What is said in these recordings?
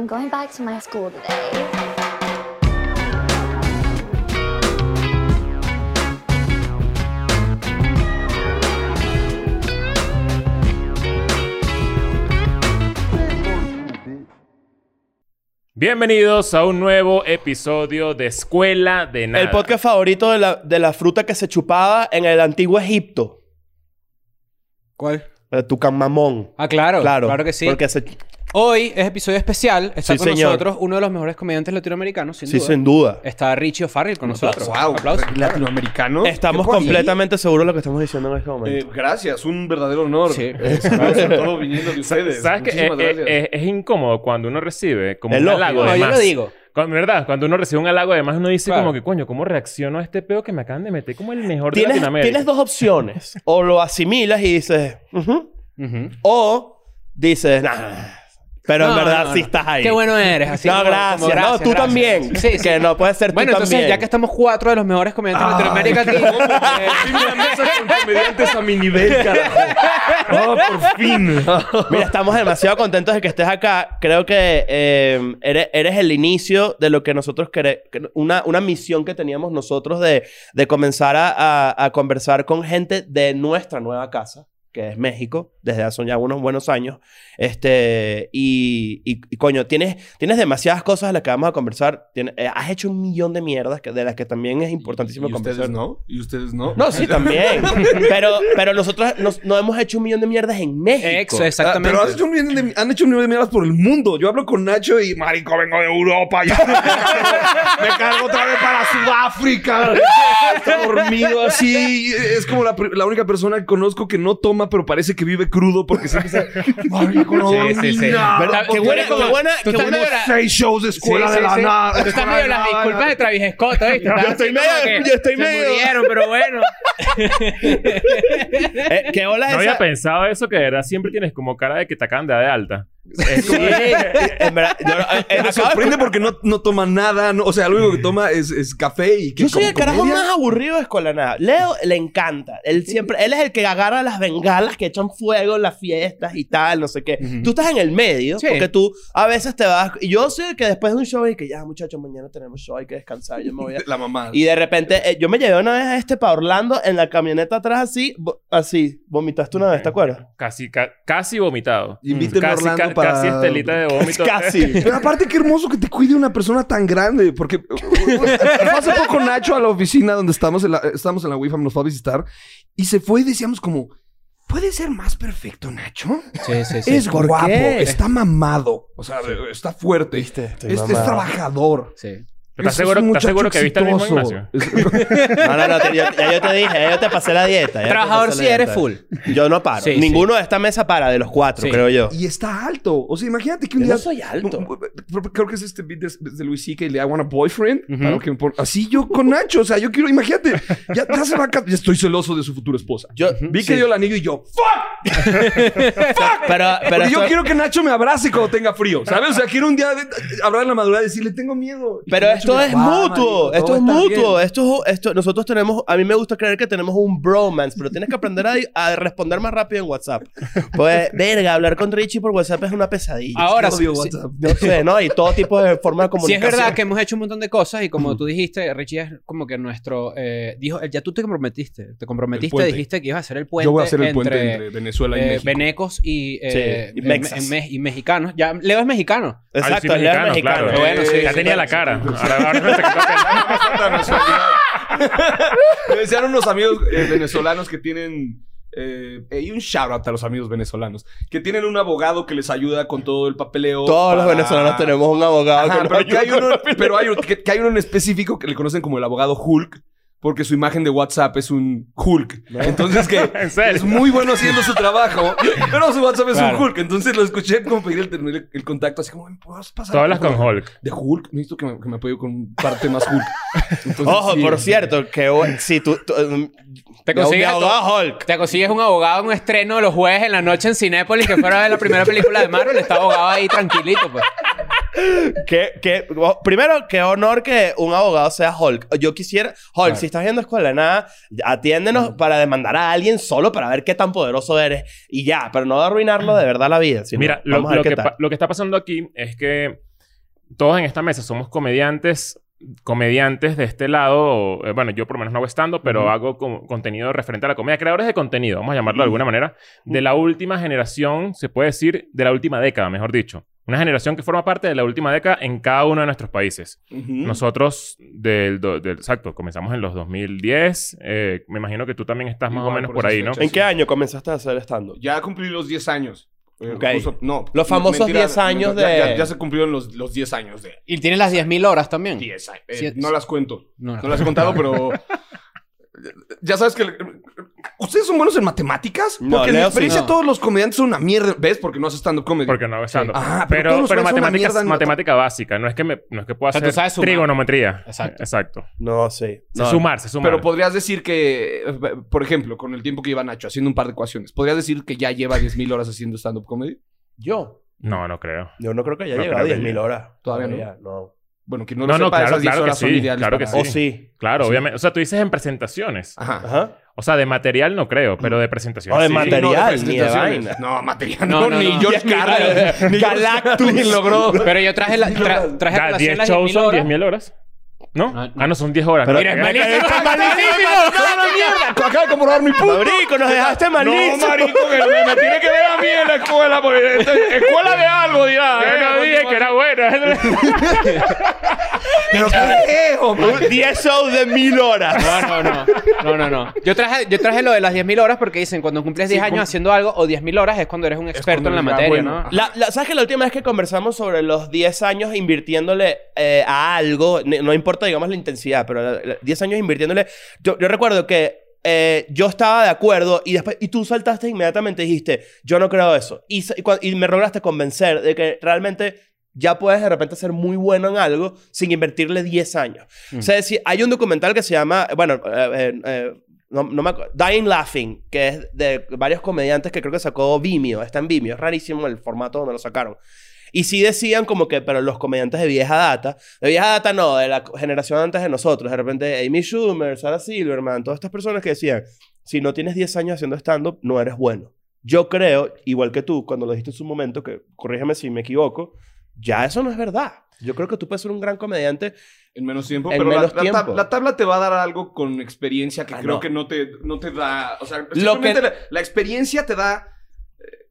I'm going back to my school today. Bienvenidos a un nuevo episodio de Escuela de Nada. El podcast favorito de la, de la fruta que se chupaba en el antiguo Egipto. ¿Cuál? El tucamamón. Ah, claro. Claro. Claro que sí. Porque se... Hoy es episodio especial. Está Sí, con señor. nosotros uno de los mejores comediantes latinoamericanos, sin Sí, duda. sin duda. Está Richie O'Farrell con nosotros. Wow, Aplausos. latinoamericano. Estamos completamente seguros de lo que estamos diciendo en este Eh, momento. gracias, un verdadero honor. Sí. Eh, todo viniendo de ustedes. ¿Sabes que es, Muchísimas es- es- es incómodo cuando uno recibe como un halago No, de yo más? lo digo. Cuando, ¿Verdad? Cuando uno recibe un halago de más, uno dice Claro. como que, coño, ¿cómo reacciono a este peo que me acaban de meter como el mejor de Latinoamérica? tienes dos opciones. O lo asimilas y dices... O dices... Nah. Pero en No, verdad no, sí no. estás ahí. Qué bueno eres. Así no, como- gracias. como No, gracias, tú gracias. también. Sí, sí. Que no puede ser Bueno, tú entonces, también. ya que estamos cuatro de los mejores comediantes de Latinoamérica aquí... con comediantes a mi nivel, carajo. Oh, por fin. Mira, estamos demasiado contentos de que estés acá. Creo que eh, eres, eres el inicio de lo que nosotros queremos, una, una misión que teníamos nosotros de, de comenzar a, a- a conversar con gente de nuestra nueva casa, que es México, desde hace ya unos buenos años. Este, y, y, y, coño, tienes, tienes demasiadas cosas de las que vamos a conversar. Tienes- eh, has hecho un millón de mierdas que, de las que también es importantísimo ¿Y conversar. ustedes no? ¿Y ustedes no? No, sí, también. pero, pero nosotros nos- no hemos hecho un millón de mierdas en México. Ex, Ah, exactamente. pero has hecho un millón de- han hecho un millón de mierdas por el mundo. Yo hablo con Nacho y, marico, vengo de Europa. Ya. Me cargo otra vez para Sudáfrica. Está dormido así. Es como la, la única persona que conozco que no toma, pero parece que vive crudo porque siempre está... Marico, no Sí, sí, sí. Qué buena, qué buena, tú qué estás buena- medio la- Seis shows de escuela Sí, de la sí. nada. Tú estás medio las disculpas de Travis Scott, ¿oíste? Yo estoy medio- yo estoy se medio- murieron, pero bueno. Eh, ¿Qué ola es No esa? había pensado eso, que de verdad siempre tienes como cara de que te acaban de dar de alta. Es Sí, como- en verdad, yo, eh, Me sorprende porque no, no toma nada. no- o sea, lo único que toma es, es café y que Yo soy el carajo comedia. más aburrido de Escuela de Nada. Leo le encanta. Él siempre... Él es el que agarra las bengalas que echan fuego en las fiestas y tal, no sé qué. Tú estás en el medio Sí. porque tú a veces te vas... Y yo soy el que después de un show y que ya, muchachos, mañana tenemos show, hay que descansar, yo me voy a... La mamá. Y de repente, eh, yo me llevé una vez a este para Orlando en la camioneta atrás así, así, vomitaste una vez, ¿te acuerdas? Casi, ca- casi vomitado. A Orlando ca- para- casi estelita de vómito. Casi. Pero aparte, qué hermoso que te cuide una persona tan grande. Porque hace poco Nacho a la oficina donde estamos en la, estamos en la WIFAM, nos fue a visitar. Y se fue y decíamos como... ¿Puede ser más perfecto, Nacho? Sí, sí, sí. Es ¿Por guapo, qué? está mamado. O sea, está fuerte. Viste, estoy Es, es trabajador. Sí. ¿Estás Es- es seguro, un ¿estás seguro que viste el mismo gimnasio? No, no, no, te- yo- ya yo te dije, ya yo te pasé la dieta. Trabajador sí eres full. Yo no paro. Sí, Ninguno de esta mesa para, de los cuatro, Sí. creo yo. Y está alto. O sea, imagínate que un Yo día... no soy alto. Creo que es este beat de, de Luis C.K. de I Want a Boyfriend. Que Así yo con Nacho. O sea, yo quiero... Imagínate. Ya, ya se va a... ya estoy celoso de su futura esposa. Yo, Vi sí. que dio el anillo y yo... ¡Fuck! Pero, pero Porque yo esto- quiero que Nacho me abrace cuando tenga frío. ¿Sabes? O sea, quiero un día de- hablar en la madrugada y decirle, tengo miedo. Pero que Nacho esto es diga, "Va, mutuo, esto es mutuo, bien". esto, es- esto, nosotros tenemos, a mí me gusta creer que tenemos un bromance, pero tienes que aprender a, a responder más rápido en WhatsApp. Pues, verga, hablar con Richie por WhatsApp es una pesadilla. Ahora, sí- WhatsApp. No sé, ¿no? Y todo tipo de forma de Sí es comunicación. verdad que hemos hecho un montón de cosas y como tú dijiste, Richie es como que nuestro... eh, dijo, ya tú te comprometiste, te comprometiste, dijiste que ibas a hacer el puente Yo voy a hacer el entre, puente entre Venezuela y eh, México. venecos y, eh, Sí, y eh, mexas. me- me- y mexicanos. Ya, Leo es mexicano. Exacto, sí, él es mexicano. claro. Bueno, sí, ya sí, tenía sí, la sí. cara. Ahora, ahora me se quitó Me decían unos amigos eh, venezolanos que tienen. Eh, eh, y un shout out a los amigos venezolanos. Que tienen un abogado que les ayuda con todo el papeleo. Todos los venezolanos tenemos un abogado Ajá, que nos pero, que hay uno, pero hay, un- que, que hay uno en específico que le conocen como el abogado Hulk. Porque su imagen de WhatsApp es un Hulk. Entonces que ¿En es muy bueno haciendo su trabajo. Pero su WhatsApp es Claro. un Hulk. Entonces lo escuché como pedir el, el, el contacto. Así como, ¿me puedes pasar? Tú hablas con Hulk. De Hulk. Necesito que me, que me apoye con parte más Hulk. Entonces, Ojo, sí. por cierto, que si tú... tú, um, Te consigues abogado Hulk. Te consigues un abogado en un estreno los jueves en la noche en Cinépolis que fuera a ver la primera película de Marvel. Está abogado ahí tranquilito, pues. Que, oh, primero, qué honor que un abogado sea Hulk. Yo quisiera, Hulk, si estás viendo Escuela de Nada, atiéndenos para demandar a alguien solo para ver qué tan poderoso eres. Y ya, pero no arruinarlo de verdad la vida. sino Mira, lo, lo qué que, lo que está pasando aquí es que todos en esta mesa somos comediantes, comediantes de este lado. eh, bueno, yo por lo menos no hago stand pero hago co- contenido referente a la comedia. Creadores de contenido, vamos a llamarlo de alguna manera. De la última generación, se puede decir, de la última década, mejor dicho. Una generación que forma parte de la última década en cada uno de nuestros países. Nosotros, del, del- exacto, comenzamos en los 2010. eh, me imagino que tú también estás más o menos por ahí, ¿no? ¿En qué año comenzaste a hacer stand-up? Ya cumplí los 10 años. Eh, Ok. justo- no. Los famosos 10 años ya- de- Ya, ya se cumplieron los, los 10 años de... Y tienes las 10.000 horas también. 10 años. Eh, no las cuento. No No, las las he contado, pero... Ya sabes que... ¿Ustedes son buenos en matemáticas? No, Porque en mi sí. experiencia No. todos los comediantes son una mierda. ¿Ves? Porque no haces stand-up comedy. Porque no hago stand-up. Ah, pero pero, una matemática, no- básica. No es que, me, no es que pueda hacer trigonometría. Exacto. Exacto. No, sí. Se No. sumar, se sumar. Pero podrías decir que, por ejemplo, con el tiempo que lleva Nacho haciendo un par de ecuaciones, ¿podrías decir que ya lleva 10.000 horas haciendo stand-up comedy? ¿Yo? No, no creo. Yo no creo que haya No llegado a creo que 10.000 llegue. horas. Todavía no. no. Bueno, que no lo No, no, sepa, claro, esas 10 claro que horas son sí, ideales claro que para- sí. O sí. Claro, Sí. obviamente. O sea, tú dices en presentaciones. Ajá. Ajá. O sea, de material no creo, pero de presentaciones. O de sí. material. no, de ni de vaina. No, material. No, No, no, ni no. George Carlin. ni Galactus. Ni logró. Pero yo traje, la, tra- traje a Ya, colación 10 las shows 10.000 son horas. 10.000 horas. ¿No? No, no. Ah, no, son 10 horas. Pero- ¿no? Mira, es Eh, malísimo. ¡Está mierda! Acaba de comprobar mi punto. Marico, nos dejaste malísimo. No, marico, que me, me tiene que ver a mí en la escuela. Porque, escuela de algo, dirá. Yo no dije que era buena. Pero qué hombre. 10 shows de 1000 horas. No, no, no. No, no, no. Yo traje, yo traje lo de las 10.000 horas porque dicen cuando cumples 10 Sí, años cum- haciendo algo o 10.000 horas es cuando eres un experto en la materia, bueno. ¿no? La, la- ¿Sabes que la última vez que conversamos sobre los 10 años invirtiéndole eh, a algo, no importa, digamos, la intensidad, pero la- la- 10 años invirtiéndole. Yo, yo recuerdo que eh, yo estaba de acuerdo y después y tú saltaste inmediatamente y dijiste, yo no creo eso. Y, y y me lograste convencer de que realmente ya puedes de repente ser muy bueno en algo sin invertirle 10 años. O sea, si hay un documental que se llama, bueno, eh, eh, eh, no, no me acuerdo, Dying Laughing, que es de varios comediantes que creo que sacó Vimeo, está en Vimeo, es rarísimo el formato donde lo sacaron. Y sí decían como que, pero los comediantes de vieja data, de vieja data no, de la generación antes de nosotros, de repente Amy Schumer, Sarah Silverman, todas estas personas que decían, si no tienes 10 años haciendo stand-up, no eres bueno. Yo creo, igual que tú, cuando lo dijiste en su momento, que corrígeme si me equivoco, ya eso no es verdad. Yo creo que tú puedes ser un gran comediante. En menos tiempo. En pero menos la, la tab- tiempo. la tabla te va a dar algo con experiencia que Ah, creo no. que no te, no te da. O sea, Lo simplemente que- la, la experiencia te da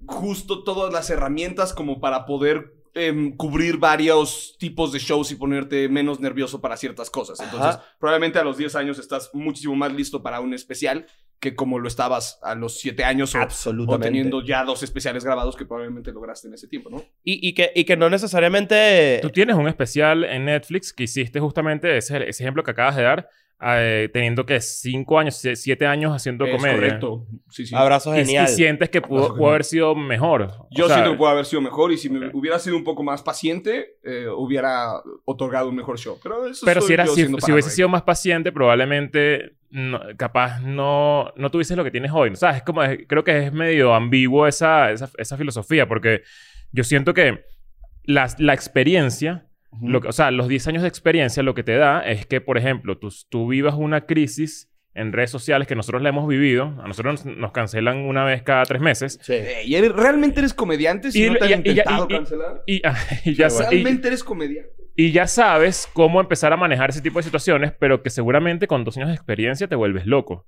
justo todas las herramientas como para poder em, cubrir varios tipos de shows y ponerte menos nervioso para ciertas cosas. Entonces, Ajá. probablemente a los 10 años estás muchísimo más listo para un especial que como lo estabas a los 7 años o, o Absolutamente. teniendo ya dos especiales grabados que probablemente lograste en ese tiempo, ¿no? Y, y que, y que no necesariamente... Tú tienes un especial en Netflix que hiciste justamente ese, ese ejemplo que acabas de dar, eh, teniendo que 5 años, 7 años haciendo es comedia. correcto. Sí, sí. Abrazo Y, y genial. sientes que pudo, pudo haber sido mejor. Yo O sea, siento que puede haber sido mejor y si me Ok. hubiera sido un poco más paciente, eh, hubiera otorgado un mejor show. Pero eso Pero si, era, si, si hubiese sido más paciente, probablemente no- capaz no, no tuvieses lo que tienes hoy. ¿Sabes? Es como, creo que es medio ambiguo esa, esa, esa filosofía, porque yo siento que la, la experiencia, lo que- o sea, los 10 años de experiencia lo que te da es que, por ejemplo, tú, tú vivas una crisis en redes sociales que nosotros la hemos vivido. A nosotros nos, nos cancelan una vez cada tres meses. Sí. Eh, ¿y eres- ¿Realmente eres comediante si Y- no te han y- y- intentado y- cancelar? Y, y ya, ¿Realmente eres comediante? y ya sabes cómo empezar a manejar ese tipo de situaciones, pero que seguramente con dos años de experiencia te vuelves loco.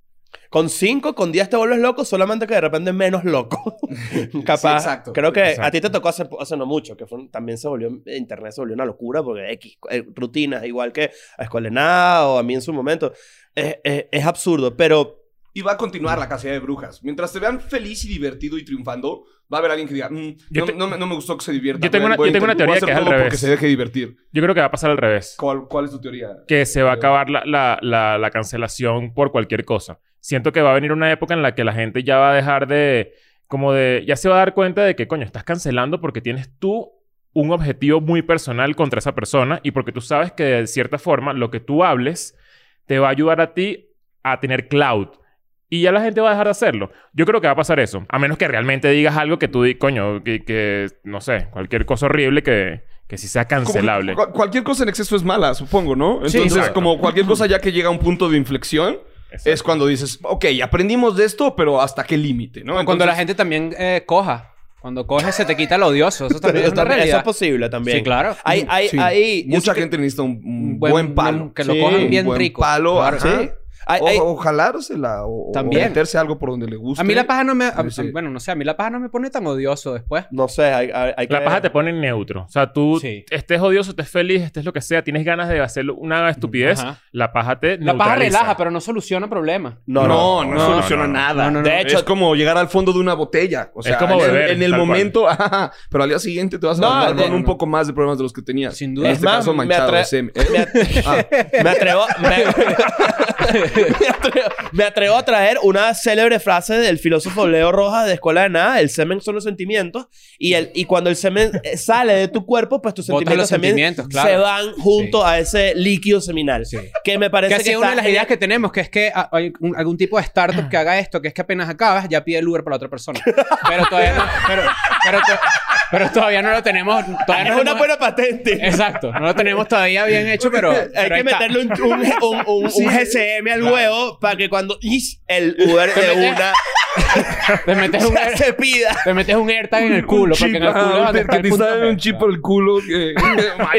Con 5, con 10 te vuelves loco, solamente que de repente menos loco. Capaz. Sí, exacto. Creo que a ti te tocó hace, hace no mucho, que fue también se volvió, internet se volvió una locura porque X, eh, rutinas, igual que a Escuela de Nada o a mí en su momento. Es, es- es absurdo, pero Y va a continuar la cacería de brujas. Mientras te vean feliz y divertido y triunfando, va a haber alguien que diga, "Mm, Yo no, te- no me, no me gustó que se divierta. Yo tengo una- yo tengo una teoría que hacer es al todo revés. porque se deje divertir. Yo creo que va a pasar al revés. ¿Cuál, cuál es tu teoría? Que se va a acabar la, la, la, la cancelación por cualquier cosa. Siento que va a venir una época en la que la gente ya va a dejar de... Como de... Ya se va a dar cuenta de que, coño, estás cancelando porque tienes tú un objetivo muy personal contra esa persona y porque tú sabes que de cierta forma lo que tú hables te va a ayudar a ti a tener cloud. Y ya la gente va a dejar de hacerlo. Yo creo que va a pasar eso. A menos que realmente digas algo que tú di, coño, que, que, no sé, cualquier cosa horrible que, que sí sea cancelable. cu- cualquier cosa en exceso es mala, supongo, ¿no? Sí, Entonces, como cualquier cosa ya que llega a un punto de inflexión, Exacto. es cuando dices, ok, aprendimos de esto, pero ¿hasta qué límite? ¿no? Cuando la gente también eh, coja. Cuando coges se te quita lo odioso. Eso también es una También- Eso realidad. es posible también. Sí, claro. Hay, hay, Sí. hay... Mucha que- gente necesita un, un Un buen, buen- palo. que lo Sí, cojan un bien buen rico. palo, Claro. ajá. Hay- o, hay- o jalársela o, o También. meterse algo por donde le guste. A mí la paja no me... a- Sí. Bueno, no sé. A mí la paja no me pone tan odioso después. No sé, hay, hay, hay que... La paja te pone en neutro. O sea, tú Sí. estés odioso, estés feliz, estés lo que sea, tienes ganas de hacer una estupidez, Ajá. la paja te La paja relaja, pero no soluciona problemas. No, No, no. no, soluciona no, no. nada. No, no, no. De hecho- es como llegar al fondo de una botella. O sea, como en, beber, en el momento, ajá, pero al día siguiente te vas a de- con un poco más de problemas de los que tenías. Sin duda. En Es este más, caso, manchado. ¿Eh? Me, at- Ah, me atrevo, me, atrevo, me atrevo a traer una célebre frase del filósofo Leo Rojas de Escuela de Nada, el semen son los sentimientos, y, el, y cuando el semen sale de tu cuerpo, pues tus sentimientos los también sentimientos, claro. se van junto a ese líquido seminal. Que me parece Que que, sido una de las ideas que tenemos, que es que hay un- algún tipo de startup que haga esto, que es que apenas acabas, ya pide el Uber para la otra persona. Pero todavía no, pero, pero, pero todavía no lo tenemos. Todavía Es no una hemos- buena patente. Exacto, no lo tenemos todavía bien hecho, pero. Hay pero que meterle un, un, un, un- un GCM al huevo para que cuando ¡is! el Uber de una Te metes un, se, se pida. te metes un AirTag en el culo, porque en el culo ah, que el te G. un chip por el culo. que-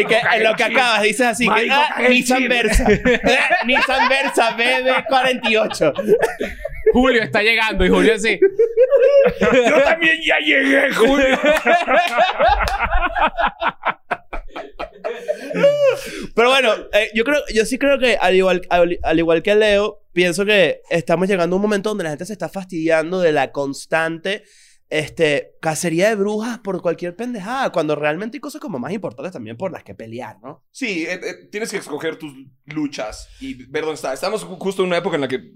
Y que en lo que acabas dices así que ah, el Nissan. Versa. Nissan Versa BB48. Julio está llegando y Julio así. Yo también ya llegué, Julio. Pero bueno, eh, yo creo, yo sí creo que al igual, al, al igual que Leo, pienso que estamos llegando a un momento donde la gente se está fastidiando de la constante este, cacería de brujas por cualquier pendejada, cuando realmente hay cosas como más importantes también por las que pelear, ¿no? Sí, eh, eh, tienes que escoger tus luchas y ver dónde está. Estamos ju- justo en una época en la que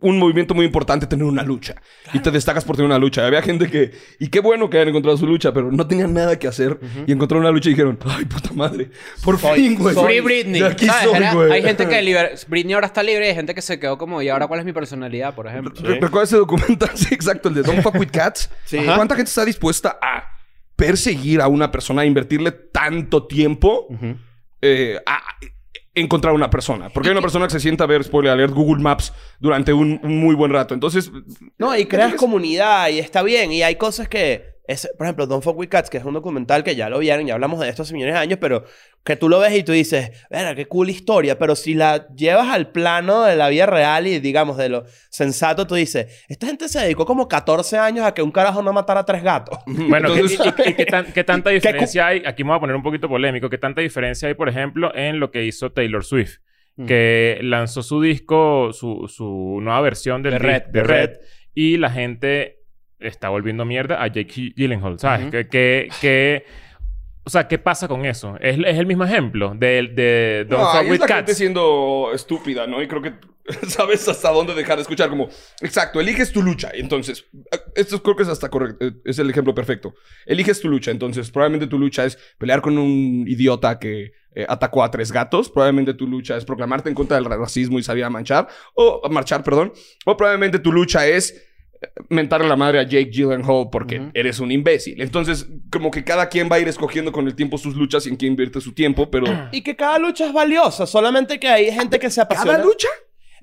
un movimiento muy importante tener una lucha. Y te destacas por tener una lucha. Había gente que... Y qué bueno que hayan encontrado su lucha, pero no tenían nada que hacer. Y encontraron una lucha y dijeron... ay, puta madre. Por fin, güey. Free Britney. De aquí soy, güey. hay gente que liber- Britney ahora está libre y hay gente que se quedó como, ¿y ahora cuál es mi personalidad, por ejemplo? Re- ¿Recuerdas ese documental? Sí, exacto. El de Don't Fuck With Cats. Sí. ¿Cuánta gente está dispuesta a perseguir a una persona, a invertirle tanto tiempo eh, a encontrar una persona? Porque hay una persona que se sienta a ver, spoiler alert, Google Maps durante un, un muy buen rato. Entonces, No, y creas comunidad y está bien. Y hay cosas que, es, por ejemplo, Don't Fuck With Cats, que es un documental que ya lo vieron, ya hablamos de esto hace millones de años, pero que tú lo ves y tú dices, verga, qué cool historia. Pero si la llevas al plano de la vida real y, digamos, de lo sensato, tú dices, esta gente se dedicó como 14 años a que un carajo no matara a tres gatos. Bueno, Entonces- ¿qué, y- y qué, tan- qué tanta diferencia hay? Aquí me voy a poner un poquito polémico. ¿Qué tanta diferencia hay, por ejemplo, en lo que hizo Taylor Swift? Mm. Que lanzó su disco, su, su nueva versión del De Red, de de Red, Red. y la gente está volviendo mierda a Jake Gyllenhaal, ¿sabes? Ujú. que, que, que- o sea, ¿qué pasa con eso? Es, es el mismo ejemplo de, de Don't no, Fuck ahí With es la gente Cats. siendo estúpida, ¿no? Y creo que sabes hasta dónde dejar de escuchar. Como, exacto, eliges tu lucha. Entonces, esto creo que es hasta correcto. eh, Es el ejemplo perfecto. Eliges tu lucha. Entonces, probablemente tu lucha es pelear con un idiota que eh, atacó a tres gatos. Probablemente tu lucha es proclamarte en contra del racismo y salir a manchar. O marchar, perdón. O probablemente tu lucha es eh, mentarle la madre a Jake Gyllenhaal porque Ujú. eres un imbécil. Entonces, como que cada quien va a ir escogiendo con el tiempo sus luchas y en qué invierte su tiempo, pero... Y que cada lucha es valiosa, solamente que hay gente que se apasiona. ¿Cada lucha?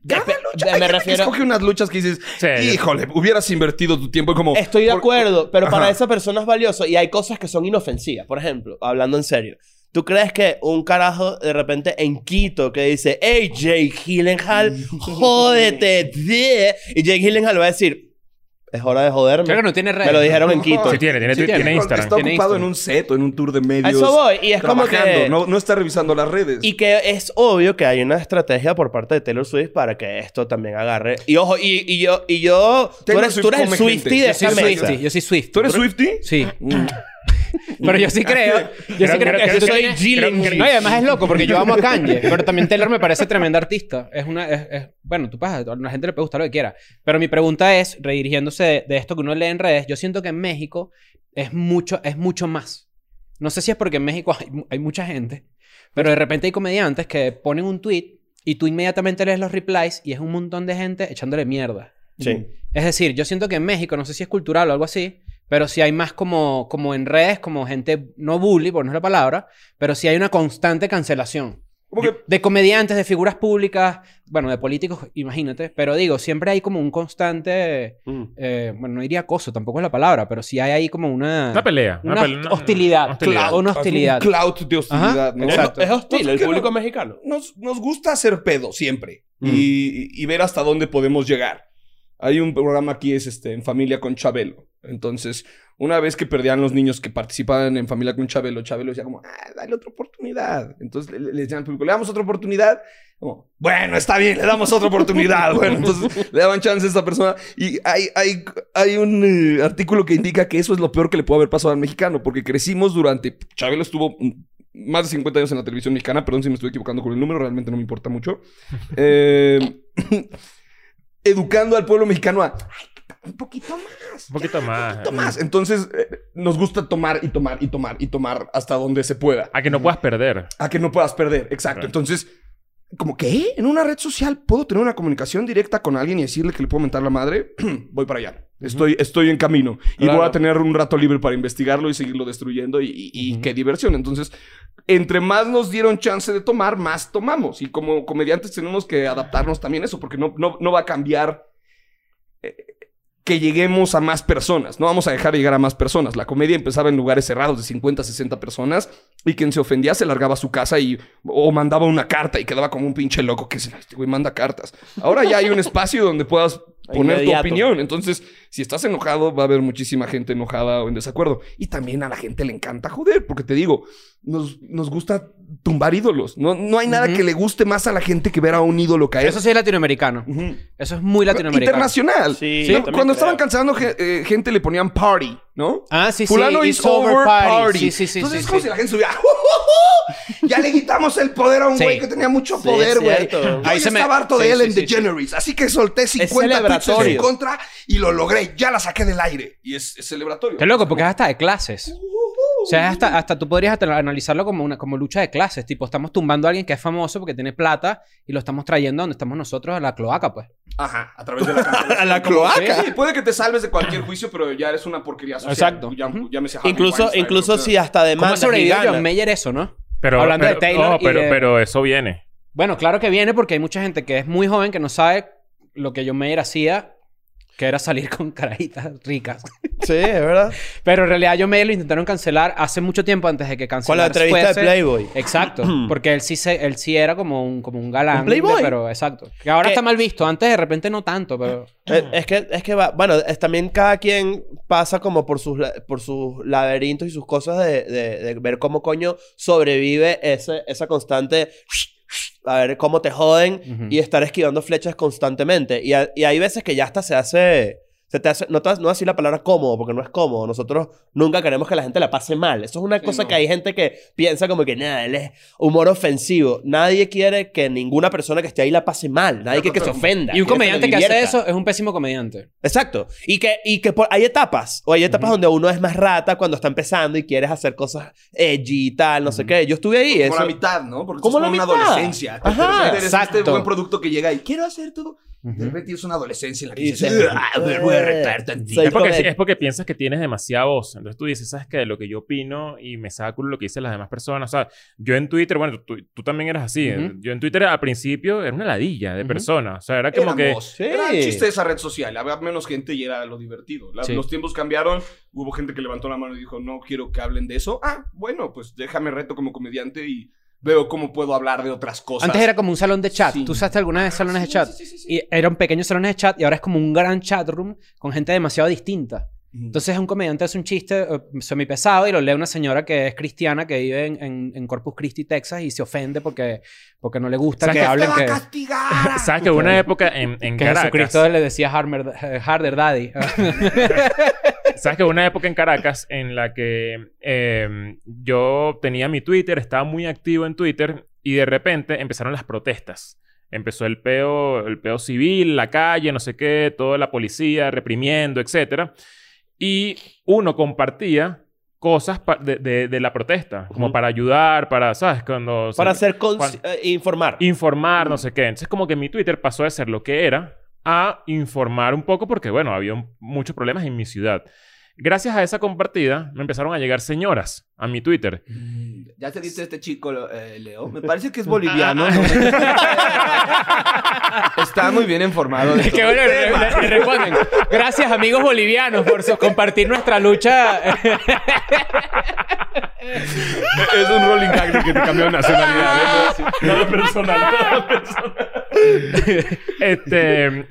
Cada Dep- lucha. de- me refiero- escoge unas luchas que dices, Sí, yo- híjole, hubieras invertido tu tiempo como... Estoy de por- acuerdo, pero para Ajá. esa persona es valioso y hay cosas que son inofensivas. Por ejemplo, hablando en serio, ¿tú crees que un carajo de repente en Quito que dice, hey Jake Gyllenhaal, jódete, de-", y Jake Gyllenhaal va a decir, es hora de joderme? Creo que no tiene redes. Me lo dijeron en Quito. Sí tiene, tiene, Sí tiene tiene. Instagram. Está Tiene ocupado Instagram. en un set o en un tour de medios. A eso voy, y es como que... No, no está revisando las redes. Y que es obvio que hay una estrategia por parte de Taylor Swift para que esto también agarre. Y ojo, y, y yo, y yo, tú eres, tú eres el gente. de Yo soy mesa. Yo soy Swift. ¿Tú eres Swiftie? Sí. Mm. Pero yo sí creo. Yo sí Creo- que creo creo- No, y además es loco porque yo amo a Kanye. Pero también Taylor me parece tremenda artista. Es una... es- es- bueno, tú pasas. A la gente le puede gustar lo que quiera. Pero mi pregunta es, redirigiéndose de, de esto que uno lee en redes, yo siento que en México es mucho, es mucho más. No sé si es porque en México hay, hay mucha gente. Pero de repente hay comediantes que ponen un tweet y tú inmediatamente lees los replies y es un montón de gente echándole mierda. Sí. Es decir, yo siento que en México, no sé si es cultural o algo así, pero sí hay más como, como en redes, como gente, no bully, por no es la palabra, pero sí hay una constante cancelación. Que de comediantes, de figuras públicas, bueno, de políticos, imagínate. Pero digo, siempre hay como un constante, Mm. eh, bueno, no diría acoso, tampoco es la palabra, pero sí hay ahí como una... Una pelea. Una una- hostilidad. hostilidad. Claro. una hostilidad. Un clout de hostilidad, ¿no? Es, Exacto. es hostil el público no- mexicano. Nos, nos gusta hacer pedo siempre Mm. y, y ver hasta dónde podemos llegar. Hay un programa aquí, es este, En Familia con Chabelo. Entonces, una vez que perdían los niños que participaban en Familia con Chabelo, Chabelo decía como, ah, dale otra oportunidad. Entonces le, le decían al público, ¿le damos otra oportunidad? Como, bueno, está bien, le damos otra oportunidad. bueno, entonces le daban chance a esta persona. Y hay, hay, hay un eh, artículo que indica que eso es lo peor que le puede haber pasado al mexicano, porque crecimos durante... Chabelo estuvo más de 50 años en la televisión mexicana, perdón si me estoy equivocando con el número, realmente no me importa mucho. Eh, educando al pueblo mexicano a "Ay, un poquito más. Un poquito más. Un poquito más. Entonces, eh, nos gusta tomar y tomar y tomar y tomar hasta donde se pueda. A que no puedas perder. A que no puedas perder. Exacto. Entonces, como que en una red social puedo tener una comunicación directa con alguien y decirle que le puedo mentar la madre. voy para allá. Estoy, estoy en camino. Y Claro. voy a tener un rato libre para investigarlo y seguirlo destruyendo. Y, y- y qué diversión. Entonces, entre más nos dieron chance de tomar, más tomamos. Y como comediantes tenemos que adaptarnos también a eso, porque no, no, no va a cambiar eh, que lleguemos a más personas. No vamos a dejar de llegar a más personas. La comedia empezaba en lugares cerrados de 50, 60 personas y quien se ofendía se largaba a su casa y o mandaba una carta y quedaba como un pinche loco que se este güey manda cartas. Ahora ya hay un espacio donde puedas poner Inmediato. tu opinión. Entonces, si estás enojado, va a haber muchísima gente enojada o en desacuerdo. Y también a la gente le encanta joder, porque te digo, nos, nos gusta tumbar ídolos. No, no hay nada que le guste más a la gente que ver a un ídolo caer. Eso sí es latinoamericano. Eso es muy latinoamericano. Internacional. Sí, Cuando creo. estaban cancelando ge- eh, gente le ponían party, ¿no? Ah, sí, sí. Fulano It's is over party. Sí, sí, sí. Entonces sí, es como sí. si la gente subía. "Uh, Ya le quitamos el poder a un Sí. güey que tenía mucho Sí, poder, güey. Ahí se me- estaba harto de sí, Ellen sí, sí, DeGeneres. Así que solté 50 tweets en contra y lo logré. Ya la saqué del aire. Y es, es celebratorio. Qué loco, porque es hasta de clases. O sea, hasta, hasta tú podrías hasta analizarlo como una como lucha de clases. Tipo, estamos tumbando a alguien que es famoso porque tiene plata y lo estamos trayendo donde estamos nosotros a la cloaca, pues. Ajá, a través de la. A la cloaca. Sí, puede que te salves de cualquier juicio, pero ya eres una porquería social. Exacto. Ya, llámese Harvey Incluso, incluso si hasta ¿Cómo ha demandas y sobrevivido ganas. John Mayer eso, no? Pero, Hablando de pero- Taylor ojo, y pero, de- pero eso viene. Bueno, claro que viene porque hay mucha gente que es muy joven que no sabe lo que John Mayer hacía, que era salir con carajitas ricas. Sí, es verdad. Pero en realidad John Mayer lo intentaron cancelar hace mucho tiempo antes de que Con la entrevista de Playboy. Exacto, porque él sí, se, él sí era como un, como un galán. ¿Un playboy? de- Pero exacto. Que ahora ¿Qué? está mal visto. Antes de repente no tanto, pero... Eh, Es que, es que va, bueno, es también cada quien pasa como por sus, por sus laberintos y sus cosas de, de- de ver cómo coño sobrevive ese, esa constante, a ver cómo te joden y estar esquivando flechas constantemente. Y, a- y hay veces que ya hasta se hace, se te hace, no, te, no decir la palabra cómodo, porque no es cómodo. Nosotros nunca queremos que la gente la pase mal. Eso es una Sí, cosa no. que hay gente que piensa como que nada, él es humor ofensivo. Nadie quiere que ninguna persona que esté ahí la pase mal. Nadie quiere que se ofenda. Y un comediante le que hace eso es un pésimo comediante. Exacto. Y que, y que por- hay etapas. O hay etapas donde uno es más rata cuando está empezando y quieres hacer cosas edgy y tal, no sé qué. Yo estuve ahí. Como eso- la mitad, ¿no? Porque Como como la una mitad. adolescencia. Ajá, de exacto. este buen producto que llega y quiero hacer todo. De Ujú. repente es una adolescencia en la que Y dices, Es porque, es porque piensas que tienes demasiada voz. Entonces tú dices, ¿sabes qué? De lo que yo opino y me saca culo lo que dicen las demás personas. O sea, yo en Twitter, bueno, tú, tú también eras así. Ujú. Yo en Twitter al principio era una ladilla de Ujú. personas. O sea, era como que... Éramos. Sí. Era el chiste de esa red social. Había menos gente y era lo divertido. La- Sí. Los tiempos cambiaron. Hubo gente que levantó la mano y dijo, no quiero que hablen de eso. Ah, bueno, pues déjame reto como comediante y veo cómo puedo hablar de otras cosas. Antes era como un salón de chat. Sí. ¿Tú usaste alguna vez salones de Sí, chat? sí, sí, sí, sí. Y eran pequeños salones de chat y ahora es como un gran chat room con gente demasiado distinta. Entonces un comediante hace un chiste eh, semi pesado y lo lee una señora que es cristiana que vive en, en- en Corpus Christi, Texas y se ofende porque, porque no le gusta ¿Sabes que qué? hablen ¡Te va que, castigar! ¿Sabes que hubo una época en, en que Caracas? Jesucristo le decía eh, harder Daddy? ¿Sabes que hubo una época en Caracas en la que eh, yo tenía mi Twitter, estaba muy activo en Twitter y de repente empezaron las protestas. Empezó el peo, el peo civil, la calle, no sé qué, toda la policía reprimiendo, etc. Y uno compartía cosas de, de- de la protesta, como para ayudar, para, ¿sabes? Cuando Para hacer eh, informar. informar, no sé qué. Entonces, como que mi Twitter pasó de ser lo que era a informar un poco porque, bueno, había un- muchos problemas en mi ciudad. Gracias a esa compartida, me empezaron a llegar señoras a mi Twitter. Ya te dice este chico, eh, Leo. Me parece que es boliviano. ¿no? Está muy bien informado. de todo bueno, le, le- responden. Gracias, amigos bolivianos, por so- compartir nuestra lucha. Es un rolling gag de que te cambió de nacionalidad. ¿eh? Nada personal, nada personal. este.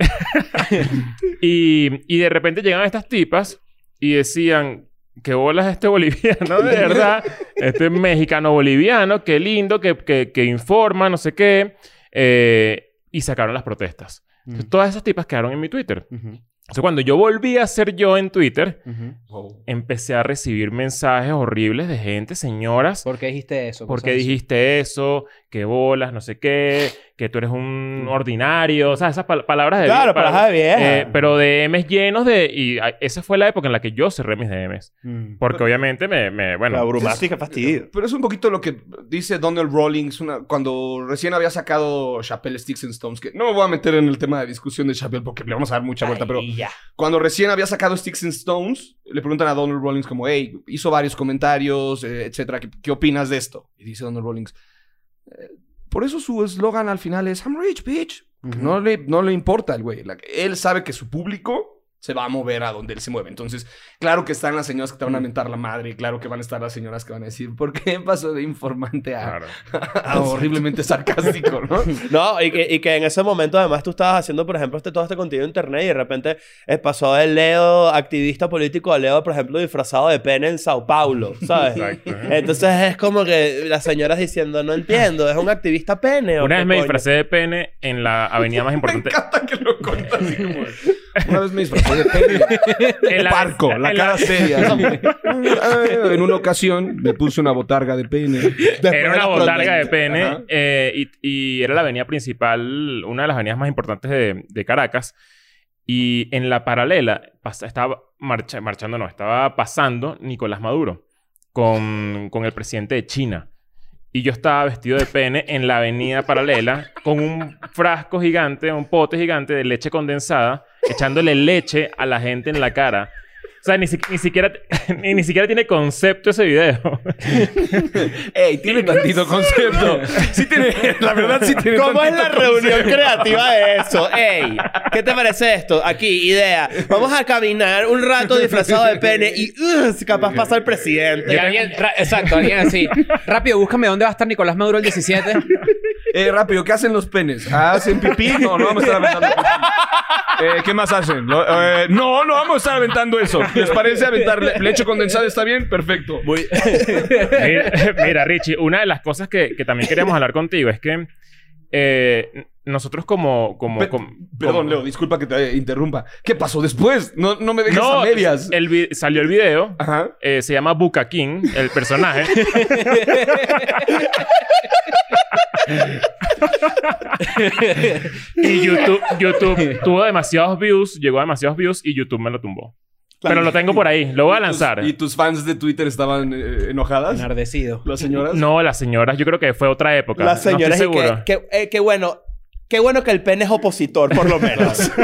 y, y de repente llegan estas tipas y decían. ¿Qué bolas este boliviano, de verdad? Este mexicano boliviano, qué lindo, que, que, que informa, no sé qué. Eh, y sacaron las protestas. Entonces, todas esas tipas quedaron en mi Twitter. Entonces, cuando yo volví a ser yo en Twitter, empecé a recibir mensajes horribles de gente, señoras, ¿Por qué dijiste eso? ¿Por qué dijiste eso? ¿Qué bolas? No sé qué. Que tú eres un ordinario. O sea, esas pal- palabras de... Claro, palabras de vieja. eh, pero DMs llenos de... Y ah, esa fue la época en la que yo cerré mis DMs. Mm. Porque obviamente me... me La bueno... abrumaste y qué fastidio. Pero es un poquito lo que dice Donald Rawlings una, cuando recién había sacado Chappelle Sticks and Stones. Que no me voy a meter en el tema de discusión de Chappelle porque le vamos a dar mucha vuelta. Pero Ay, ya. cuando recién había sacado Sticks and Stones, le preguntan a Donald Rawlings como, hey, hizo varios comentarios, eh, etcétera. ¿Qué, qué opinas de esto? Y dice Donald Rawlings, "Eh, por eso su eslogan al final es I'm rich, bitch. No, le, no le importa al güey. Él sabe que su público se va a mover a donde él se mueve. Entonces, claro que están las señoras que te van a mentar la madre. y Claro que van a estar las señoras que van a decir, ¿por qué pasó de informante a, Claro. a horriblemente sarcástico, no? No, y que, y que en ese momento además tú estabas haciendo, por ejemplo, este, todo este contenido en internet y de repente eh, pasó el Leo activista político a Leo, por ejemplo, disfrazado de pene en Sao Paulo, ¿sabes? Exacto. Entonces es como que las señoras diciendo, no entiendo, ¿es un activista pene o Una vez me coño?" disfracé de pene en la avenida más Me importante... encanta que lo como... Una vez me disfrazé de pene. en la- Parco, la en cara seria. en una ocasión me puse una botarga de pene. Era una botarga de pene eh, y, y era la avenida principal, una de las avenidas más importantes de, de Caracas. Y en la paralela pas- estaba marcha- marchando, no, estaba pasando Nicolás Maduro con, con el presidente de China. Y yo estaba vestido de pene en la avenida paralela con un frasco gigante, un pote gigante de leche condensada, echándole leche a la gente en la cara. O sea, ni, si- ni siquiera, ni, ni siquiera tiene concepto ese video. Ey, tiene tantito concepto. Sí tiene, la verdad sí tiene ¿Cómo es la reunión concepto. creativa de eso? ¡Ey! ¿Qué te parece esto? Aquí, idea. Vamos a caminar un rato disfrazado de pene y uh, si capaz pasa el Y presidente. alguien, ra- exacto, alguien así. Rápido, búscame dónde va a estar Nicolás Maduro el 17. Eh, rápido, ¿qué hacen los penes? ¿Hacen pipí? No, no vamos a estar aventando pipí. Eh, ¿Qué más hacen? Lo- eh, no, no vamos a estar aventando eso. ¿Les parece aventar le- leche condensada? ¿Está bien? Perfecto. mira, mira, Richie, una de las cosas que, que también queremos hablar contigo es que eh, nosotros como... como, Pe- como- Perdón, como- Leo, disculpa que te interrumpa. ¿Qué pasó después? No, no me dejes No, a medias. el salió el video. Ajá. eh, se llama Buka King, el personaje. y YouTube, YouTube tuvo demasiados views, llegó a demasiados views y YouTube me lo tumbó. Pero lo tengo por ahí, lo voy a ¿Y tus- lanzar. ¿Y tus fans de Twitter estaban eh, enojadas? Enardecido. ¿Las señoras? No, las señoras, yo creo que fue otra época. Las no señoras estoy y que, seguro. que, eh, que bueno. Qué bueno que el pene es opositor, por lo menos.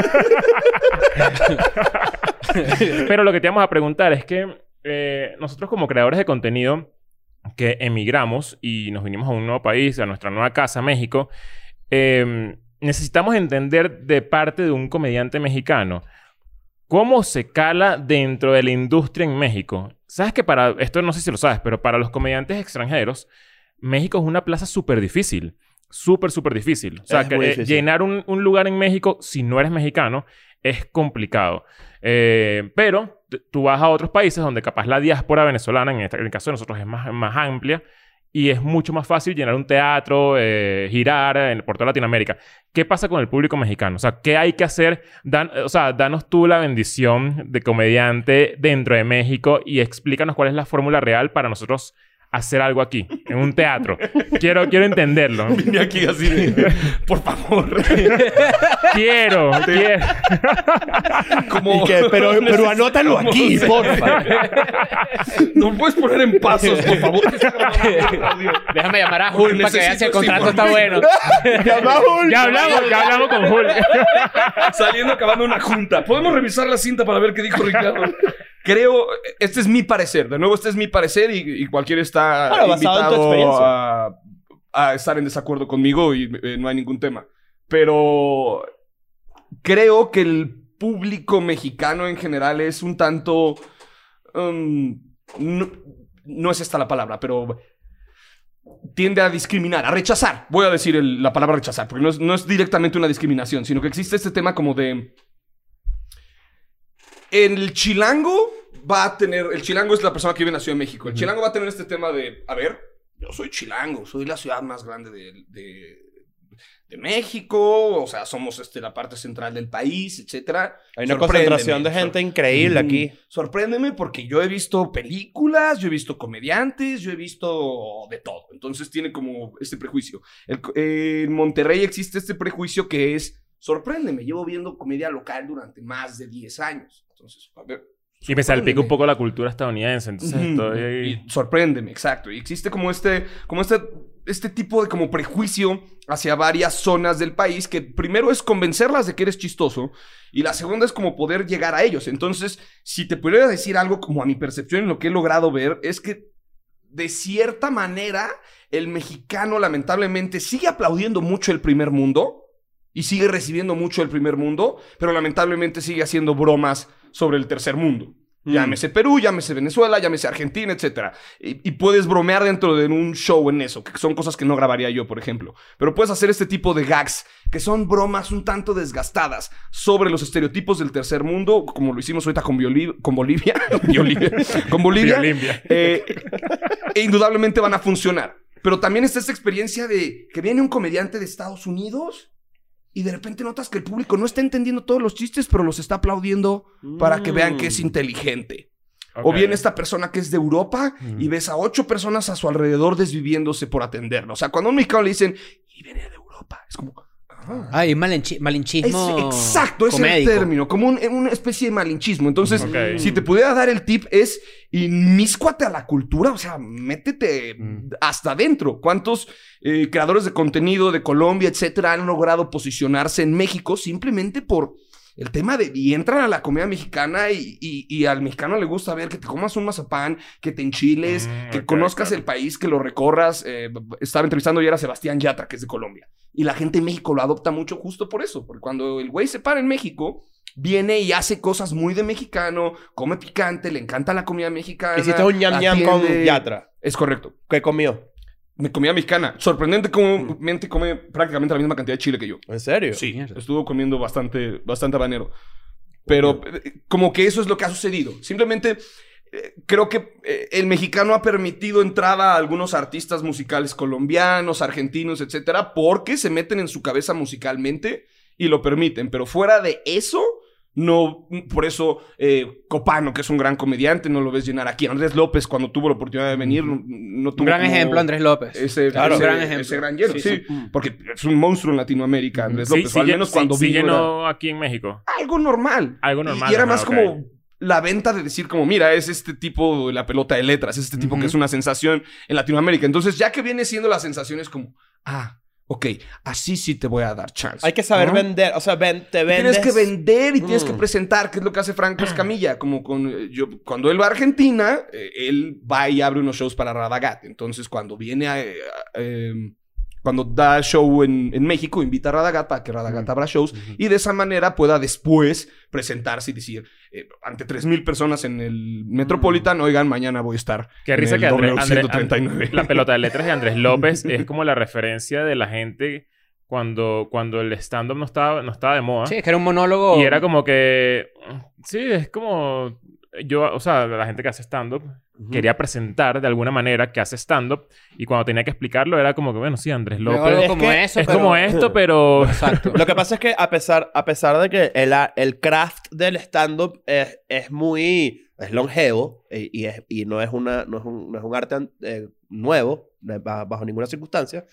Pero lo que te vamos a preguntar es que eh, nosotros como creadores de contenido que emigramos y nos vinimos a un nuevo país, a nuestra nueva casa, México, eh, necesitamos entender de parte de un comediante mexicano cómo se cala dentro de la industria en México. Sabes que para, esto no sé si lo sabes, pero para los comediantes extranjeros, México es una plaza súper difícil. Súper, súper difícil. O sea, que, eh, difícil. llenar un, un lugar en México, si no eres mexicano, es complicado. Eh, pero tú vas a otros países donde capaz la diáspora venezolana, en, este- en el caso de nosotros, es más, más amplia y es mucho más fácil llenar un teatro, eh, girar en, por toda Latinoamérica. ¿Qué pasa con el público mexicano? O sea, ¿qué hay que hacer? Dan- o sea, danos tú la bendición de comediante dentro de México y explícanos cuál es la fórmula real para nosotros hacer algo aquí, en un teatro. quiero, quiero entenderlo. Vine aquí así de... Por favor. Quiero, quiero. Como... Que, pero, pero anótalo ¿Cómo aquí, se- porfa. ¿No puedes poner en pasos, por favor? Déjame llamar a Hulk para que vea si el contrato está bueno. Llama a Hulk. Ya hablamos, ya hablamos con Julio. Saliendo acabando una junta. ¿Podemos revisar la cinta para ver qué dijo Ricardo? Creo, este es mi parecer. De nuevo, este es mi parecer y, y cualquiera está tu invitado a, a estar en desacuerdo conmigo y eh, no hay ningún tema. Pero creo que el público mexicano en general es un tanto... um, no, no es esta la palabra, pero tiende a discriminar, a rechazar. Voy a decir el- la palabra rechazar, porque no es, no es directamente una discriminación, sino que existe este tema como de... El chilango va a tener... El chilango es la persona que vive en la Ciudad de México. El chilango va a tener este tema de... A ver, yo soy chilango, soy la ciudad más grande de, de, de México, o sea, somos este, la parte central del país, etcétera. Hay una concentración de gente increíble aquí. Sorpréndeme porque yo he visto películas, yo he visto comediantes, yo he visto de todo. Entonces tiene como este prejuicio. El eh, en Monterrey existe este prejuicio que es, sorpréndeme, llevo viendo comedia local durante más de 10 años. Entonces, a ver. Y me salpica un poco la cultura estadounidense. Entonces Ujú. estoy ahí... Y sorpréndeme, exacto. Y existe como este, como este, este tipo de como prejuicio hacia varias zonas del país que primero es convencerlas de que eres chistoso y la segunda es como poder llegar a ellos. Entonces, si te pudiera decir algo como a mi percepción en lo que he logrado ver es que de cierta manera el mexicano lamentablemente sigue aplaudiendo mucho el primer mundo y sigue recibiendo mucho el primer mundo, pero lamentablemente sigue haciendo bromas sobre el tercer mundo. Llámese Perú, llámese Venezuela, llámese Argentina, etc. Y, y puedes bromear dentro de un show en eso, que son cosas que no grabaría yo, por ejemplo. Pero puedes hacer este tipo de gags, que son bromas un tanto desgastadas sobre los estereotipos del tercer mundo, como lo hicimos ahorita con, Bioli- con Bolivia. Con Bolivia. Eh, e indudablemente van a funcionar. Pero también está esta experiencia de que viene un comediante de Estados Unidos y de repente notas que el público no está entendiendo todos los chistes, pero los está aplaudiendo para que vean que es inteligente. O bien esta persona que es de Europa y ves a ocho personas a su alrededor desviviéndose por atenderlo. O sea, cuando a un mexicano le dicen, y viene de Europa, es como... ah. Ay, malinchi- Es, malinchismo. exacto, ese es el término, como un- una especie de malinchismo. Entonces, si te pudiera dar el tip es inmíscuate a la cultura, o sea, métete Mm. hasta adentro. ¿Cuántos eh, creadores de contenido de Colombia, etcétera, han logrado posicionarse en México simplemente por el tema de y entran a la comida mexicana y, y- y al mexicano le gusta ver que te comas un mazapán, que te enchiles, Mm, que conozcas claro. el país, que lo recorras. Eh, estaba entrevistando ayer a Sebastián Yatra, que es de Colombia. Y la gente en México lo adopta mucho justo por eso, porque cuando el güey se para en México, viene y hace cosas muy de mexicano, come picante, le encanta la comida mexicana. Hiciste un ñam ñam con Yatra. Es correcto. ¿Qué comió? Mi comida mexicana. Sorprendente cómo mente come prácticamente la misma cantidad de chile que yo. ¿En serio? Sí, Mierda. estuvo comiendo bastante, bastante habanero. Pero eh, como que eso es lo que ha sucedido. Simplemente eh, creo que eh, el mexicano ha permitido entrada a algunos artistas musicales colombianos, argentinos, etcétera, porque se meten en su cabeza musicalmente y lo permiten. Pero fuera de eso, no. Por eso eh, Copano, que es un gran comediante, no lo ves llenar aquí. Andrés López, cuando tuvo la oportunidad de venir, no, no tuvo Un gran ejemplo, Andrés López. Ese, Claro. ese- Un gran ejemplo. ese gran lleno, Sí, sí, sí. Porque es un monstruo en Latinoamérica, Andrés Sí, López. sí o al menos sí- cuando sí vino era llenó aquí en México. algo normal. Algo normal, Y, era más como la venta de decir como, mira, es este tipo de la pelota de letras, es este tipo que es una sensación en Latinoamérica. Entonces, ya que viene siendo la sensación, es como, ah, ok, así sí te voy a dar chance. Hay que saber ¿no? vender. O sea, ven, te vendes. Tienes que vender y tienes que Mm. presentar, que es lo que hace Franco Escamilla. Como con, eh, yo, cuando él va a Argentina, eh, él va y abre unos shows para Radagat. Entonces, cuando viene a. eh, a- eh, cuando da show en, en México, invita a Radagat para que Radagat abra shows y de esa manera pueda después presentarse y decir eh, ante 3.000 personas en el Metropolitan, oigan, mañana voy a estar. Qué en risa el que Andrés, W Andrés- 139. la pelota de letras de Andrés López es como la referencia de la gente cuando, cuando el stand-up no estaba, no estaba de moda. Sí, es que era un monólogo. Y era como que... Sí, es como... Yo, o sea, la gente que hace stand-up quería presentar de alguna manera que hace stand-up y cuando tenía que explicarlo era como que, bueno, sí, Andrés López como que eso, es pero- como esto, pero... Exacto. Lo que pasa es que a pesar, a pesar de que el, el craft del stand-up es, es muy... Es longevo y, es, y no, es una, no, es un, no es un arte eh, nuevo eh, ba- bajo ninguna circunstancia.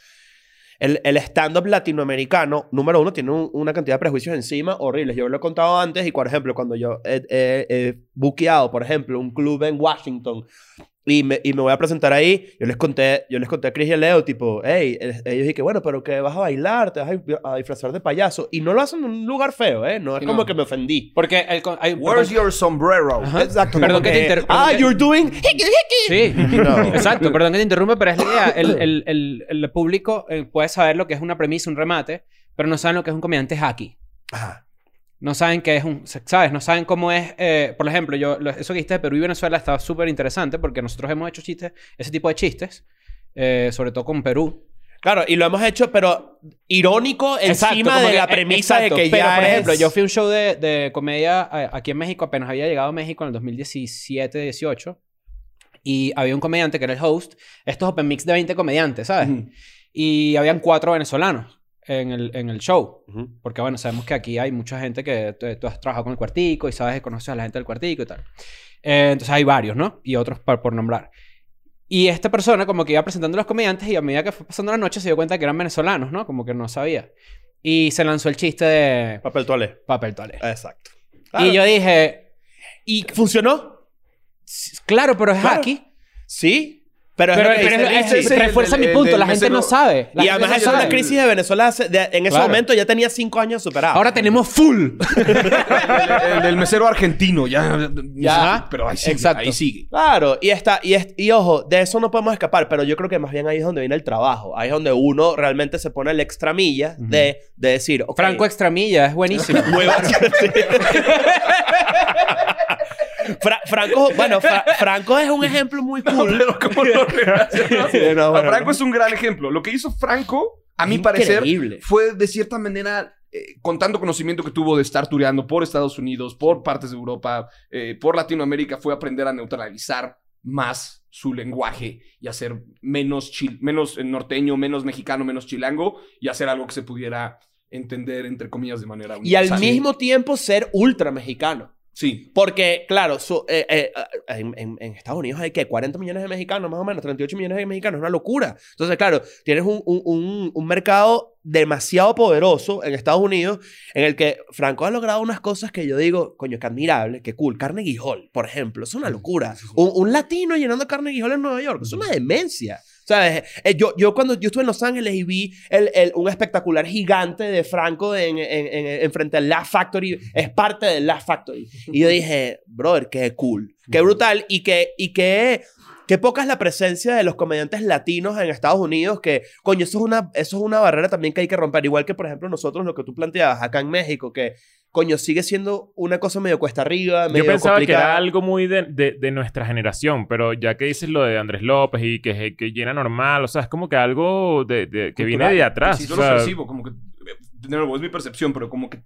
El, el stand-up latinoamericano, número uno, tiene un- una cantidad de prejuicios encima horribles. Yo lo he contado antes y, por ejemplo, cuando yo he- he buqueado, por ejemplo, un club en Washington Y me, y me voy a presentar ahí. Yo les conté, yo les conté a Chris y a Leo, tipo, hey, ellos dije, bueno, pero que vas a bailar, te vas a, a disfrazar de payaso. Y no lo hacen en un lugar feo, ¿eh? No es Sí, como no. que me ofendí. Porque el, hay, Where's your sombrero? Ajá. Exacto. Perdón como que te inter- Ah, que- you're doing... hickey, hickey". Sí, No. exacto. Perdón que te interrumpa, pero es la idea. El, el, el, el público eh, puede saber lo que es una premisa, un remate, pero no saben lo que es un comediante hacky. Ajá. No saben qué es un... ¿Sabes? No saben cómo es... eh, por ejemplo, yo... lo- Eso que dijiste de Perú y Venezuela está súper interesante porque nosotros hemos hecho chistes... Ese tipo de chistes. eh, sobre todo con Perú. Claro, y lo hemos hecho, pero irónico Exacto, encima de que- la eh, premisa exacto. de que Pero, ya por ejemplo, es- yo fui a un show de, de comedia eh, aquí en México. Apenas había llegado a México en el 2017, 18. Y había un comediante que era el host. Estos open mix de 20 comediantes, ¿sabes? Y habían cuatro venezolanos en el, en el show. Ujú. Porque, bueno, sabemos que aquí hay mucha gente que tú, has trabajado con el cuartico y sabes, conoces a la gente del cuartico y tal. Eh, entonces hay varios, ¿no? Y otros por, por nombrar. Y esta persona como que iba presentando a los comediantes y a medida que fue pasando la noche se dio cuenta que eran venezolanos, ¿no? Como que no sabía. Y se lanzó el chiste de Papel toalé. papel toalé. Exacto. Y yo dije, ¿Y funcionó? claro, pero es Claro. aquí. Sí. Pero, Pero, es es- es- refuerza el- mi el punto. La gente no sabe. La Y además no eso es una crisis de Venezuela hace- de- en ese Claro. momento ya tenía cinco años superada. Ahora tenemos full. el, mesero argentino, ya. Ya. Pero ahí sigue. Exacto. Ahí sigue. Claro, y está, y, es- y ojo, de eso no podemos escapar, pero yo creo que más bien ahí es donde viene el trabajo. Ahí es donde uno realmente se pone el extra milla de, de decir, ok, Franco Extramilla es buenísimo. Huevo. Fra- Franco, bueno, Fra- Franco es un ejemplo muy cool. Pero ¿cómo lo relacionas? Sí, no, bueno, Franco es un gran ejemplo. Lo que hizo Franco, a mi parecer, fue de cierta manera, eh, con tanto conocimiento que tuvo de estar tureando por Estados Unidos, por partes de Europa, eh, por Latinoamérica, fue aprender a neutralizar más su lenguaje y hacer menos, chil- menos eh, norteño, menos mexicano, menos chilango y hacer algo que se pudiera entender, entre comillas, de manera Y al universal. mismo tiempo ser ultra mexicano. Sí. Porque, claro, su- eh, eh, en, en- en Estados Unidos hay que 40 millones de mexicanos, más o menos, 38 millones de mexicanos, es una locura. Entonces, claro, tienes un, un- un- un mercado demasiado poderoso en Estados Unidos en el que Franco ha logrado unas cosas que yo digo, coño, que admirable, que cool. Carne Hall, por ejemplo, es una locura. Un, latino llenando Carne Hall en Nueva York, es una demencia. ¿Sabes? Eh, yo, yo cuando yo estuve en Los Ángeles y vi el, el- un espectacular gigante de Franco en, en, en, en frente al Laugh Factory, es parte del Laugh Factory. Y yo dije, brother, qué cool, qué brutal y que, y que, qué poca es la presencia de los comediantes latinos en Estados Unidos que, coño, eso es, una, eso es una barrera también que hay que romper. Igual que, por ejemplo, nosotros lo que tú planteabas acá en México, que, coño, sigue siendo una cosa medio cuesta arriba, medio Yo pensaba que era algo muy de, de- de nuestra generación, pero ya que dices lo de Andrés López y que, que llena normal, o sea, es como que algo de, de- que viene de atrás. Sí, o yo lo sea, percibo, como que, de nuevo, es mi percepción, pero como que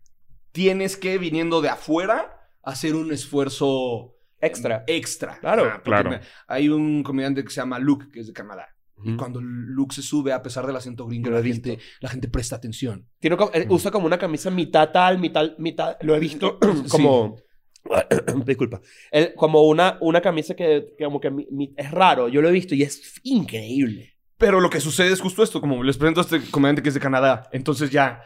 tienes que, viniendo de afuera, hacer un esfuerzo Extra. Extra. Claro. Porque Claro. me- hay un comediante que se llama Luke, que es de Canadá. Y cuando Luke se sube, a pesar del acento gringo, la gente, la gente presta atención. Tiene como- él usa como una camisa mitad tal, mitad, mitad. Lo he visto como. Disculpa. Él- como una, una camisa que, que como que mi- mi- es raro. Yo lo he visto y es increíble. Pero lo que sucede es justo esto, como les presento a este comediante que es de Canadá, entonces ya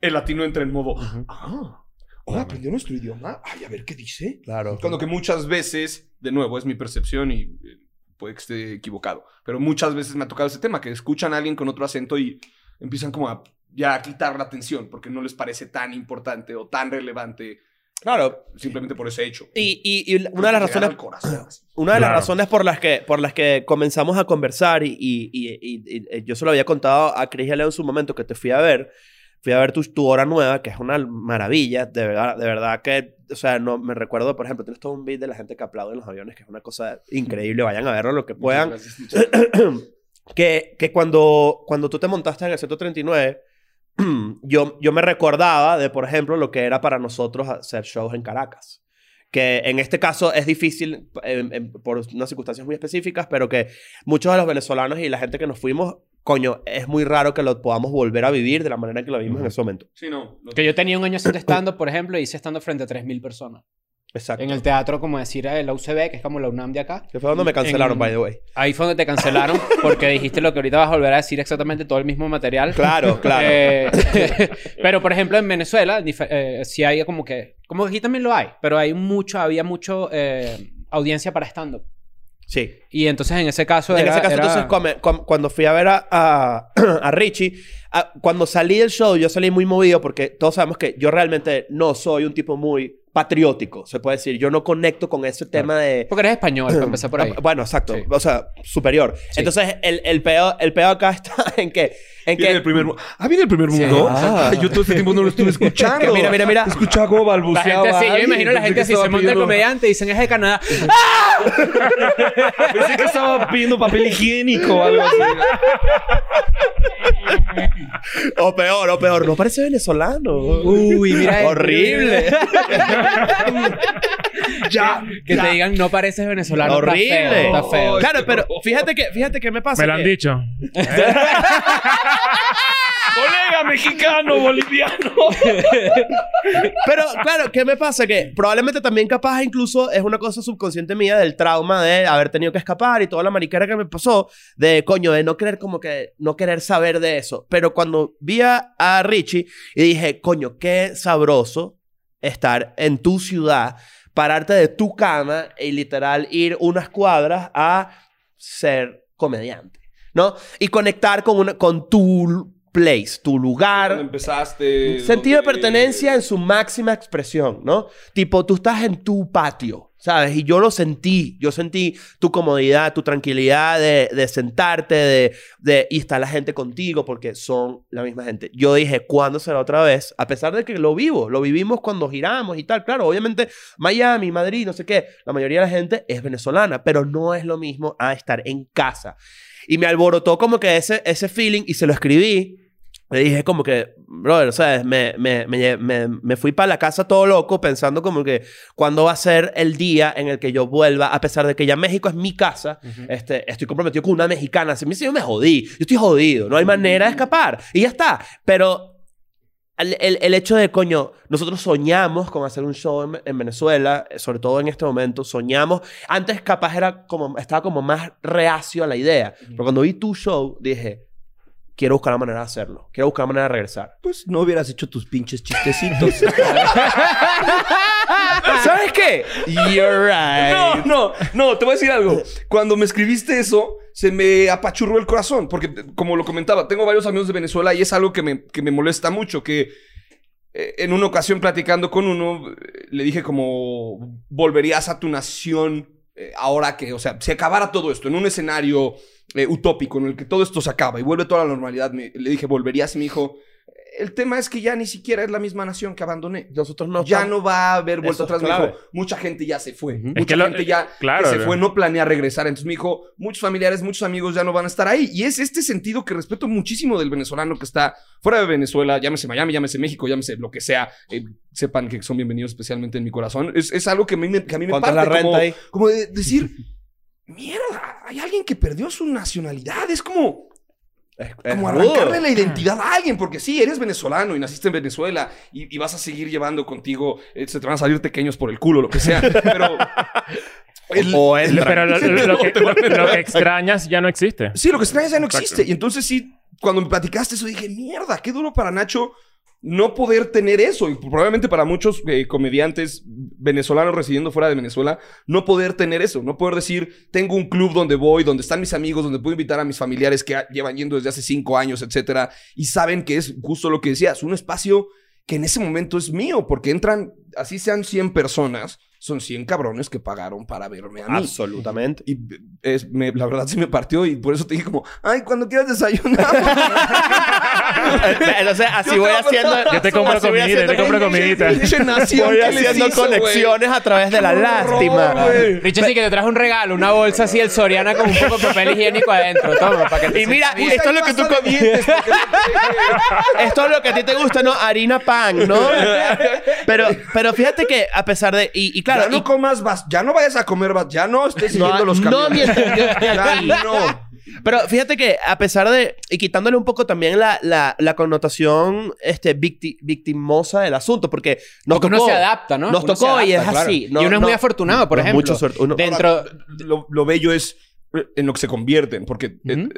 el latino entra en modo, ah, ahora aprendió nuestro idioma, ay, a ver qué dice. Claro. Cuando que muchas veces, de nuevo, es mi percepción y eh, puede que esté equivocado, pero muchas veces me ha tocado ese tema, que escuchan a alguien con otro acento y empiezan como a ya a quitar la atención porque no les parece tan importante o tan relevante Claro. simplemente por ese hecho. Y, y- y una de las razones. corazón. Una de las Claro. razones por las que, por las que comenzamos a conversar y, y- y- y- y- yo se lo había contado a Cris y a Leo en su momento que te fui a ver, fui a ver tu, tu hora nueva, que es una maravilla, de verdad, de verdad que, o sea, no me recuerdo, por ejemplo, tienes todo un beat de la gente que aplaude en los aviones, que es una cosa increíble, vayan a verlo lo que puedan. Gracias, que, que cuando, cuando tú te montaste en el 139, yo, yo me recordaba de, por ejemplo, lo que era para nosotros hacer shows en Caracas. Que en este caso es difícil em, em, por unas circunstancias muy específicas, pero que muchos de los venezolanos y la gente que nos fuimos, coño, es muy raro que lo podamos volver a vivir de la manera en que lo vivimos en ese momento. Sí, no. lo- Que yo tenía un año haciendo stand por ejemplo, y hice stand frente a 3.000 personas. Exacto. En el teatro, como decir, eh, la UCB, que es como la UNAM de acá. Que fue donde me cancelaron, en- by the way. Ahí fue donde te cancelaron porque dijiste lo que ahorita vas a volver a decir exactamente todo el mismo material. Claro, claro. Eh, pero, por ejemplo, en Venezuela, eh, sí hay como que... Como aquí también lo hay, pero hay mucho, había mucho eh, audiencia para stand-up. Sí. Y entonces en ese caso En era- ese caso, era- entonces, com- cuando fui a ver a, a, a Richie, a- cuando salí del show, yo salí muy movido porque todos sabemos que yo realmente no soy un tipo muy patriótico, se puede decir. Yo no conecto con ese tema de... Porque eres español, para empezar por ahí. Ah, Bueno, exacto. Sí. O sea, superior. Entonces, el, el, peo, el peo acá está en que... En Viene que el primer mundo. Ah, viene el primer Sí. mundo. Ah. Ay, yo todo este tiempo no lo estuve escuchando. Mira, mira, mira. Escuchaba cómo La balbuceaba. gente así, yo me imagino la gente así, se monta el comediante y dicen es de Canadá. Pensé que estaba pidiendo papel higiénico o algo así. O peor, o peor. No parece venezolano. Uy, mira. Horrible. ya. Que te digan no pareces venezolano. Horrible. Está feo. Está feo. Claro, pero fíjate que, fíjate que me pasa. Me lo han que- dicho. Colega mexicano, boliviano. Pero, claro, ¿qué me pasa? Que probablemente también capaz incluso es una cosa subconsciente mía del trauma de haber tenido que escapar y toda la mariquera que me pasó de, coño, de no querer como que, no querer saber de eso. Pero cuando vi a, a Richie y dije, coño, qué sabroso estar en tu ciudad, pararte de tu cama y literal ir unas cuadras a ser comediante, ¿no? Y conectar con, una, con tu place, tu lugar, Cuando empezaste. Sentido de donde- pertenencia en su máxima expresión, ¿no? Tipo, tú estás en tu patio, ¿sabes? Y yo lo sentí. Yo sentí tu comodidad, tu tranquilidad de, de sentarte, de, de... Y está la gente contigo porque son la misma gente. Yo dije, ¿cuándo será otra vez? A pesar de que lo vivo. Lo vivimos cuando giramos y tal. Claro, obviamente Miami, Madrid, no sé qué. La mayoría de la gente es venezolana, pero no es lo mismo a estar en casa. Y me alborotó como que ese, ese feeling y se lo escribí. Le dije como que, brother, ¿sabes? Me, me, me, me, me fui para la casa todo loco pensando como que cuándo va a ser el día en el que yo vuelva, a pesar de que ya México es mi casa, este, estoy comprometido con una mexicana. Así me dice, yo me jodí, yo estoy jodido, no hay manera de escapar. Y ya está. Pero el, el, el hecho de, coño, nosotros soñamos con hacer un show en, en Venezuela, eh, sobre todo en este momento, soñamos. Antes capaz era como, estaba como más reacio a la idea. Pero cuando vi tu show, dije, quiero buscar la manera de hacerlo. Quiero buscar la manera de regresar. Pues no hubieras hecho tus pinches chistecitos. ¿Sabes qué? You're No, right. no, no, te voy a decir algo. Cuando me escribiste eso, se me apachurró el corazón. Porque, como lo comentaba, tengo varios amigos de Venezuela y es algo que me, que me molesta mucho. Que eh, en una ocasión platicando con uno, le dije como, volverías a tu nación eh, ahora que, o sea, si acabara todo esto en un escenario eh, utópico en el que todo esto se acaba y vuelve toda la normalidad, le dije, ¿volverías? Y me dijo, el tema es que ya ni siquiera es la misma nación que abandoné. Nosotros no ya no va a haber vuelta atrás. Me dijo, mucha gente ya se fue. Mucha Es que lo- gente ya claro, que se fue no planea regresar. Entonces me dijo, muchos familiares, muchos amigos ya no van a estar ahí. Y es este sentido que respeto muchísimo del venezolano que está fuera de Venezuela, llámese Miami, llámese México, llámese lo que sea. Eh, sepan que son bienvenidos especialmente en mi corazón. Es, es algo que a mí me, que a mí me ¿Cuánto es parte. la renta como, ahí? como de decir, mierda, hay alguien que perdió su nacionalidad. Es como... Es, es Como rudo. arrancarle la identidad a alguien, porque sí, eres venezolano y naciste en Venezuela y, y vas a seguir llevando contigo, eh, se te van a salir pequeños por el culo, lo que sea, pero... el- O Lo- entra. Pero lo, lo- lo que, lo- lo que extrañas ya no existe. sí, lo que extrañas ya no Exacto. existe. Y entonces sí, cuando me platicaste eso, dije, mierda, qué duro para Nacho no poder tener eso. Y probablemente para muchos eh, comediantes venezolanos residiendo fuera de Venezuela, no poder tener eso. No poder decir, tengo un club donde voy, donde están mis amigos, donde puedo invitar a mis familiares que llevan yendo desde hace cinco años, etcétera. Y saben que es justo lo que decías, un espacio que en ese momento es mío, porque entran, así sean 100 personas, son 100 cabrones que pagaron para verme a mí. Absolutamente. Y es, me- la verdad se me partió y por eso te dije como, ay, cuando quieras desayunar. Entonces, así Yo voy te- haciendo... Yo te compro yo te compro comidita. Voy haciendo hizo, conexiones a través de la lástima. Richard sí que te trajo un regalo, una bolsa así, el Soriana con un poco de papel higiénico adentro. Toma, para que te Y mira, bien. esto es lo que tú porque- Esto es lo que a ti te gusta, ¿no? Harina pan, ¿no? Pero, pero fíjate que a pesar de... Y, y claro... ya no y- comas vas, ya no vayas a comer vas, ya no estés No, siguiendo los no, camiones. mientras yo esté Ya aquí. no. Pero fíjate que a pesar de... Y quitándole un poco también la, la, la connotación este, victi- victimosa del asunto, porque nos Porque tocó... uno se adapta, ¿no? Nos Uno tocó y es claro. así. No- y uno es muy afortunado, por no, ejemplo. mucho suerte. Uno- Dentro... Lo, lo bello es eh, en lo que se convierten, porque eh, eh,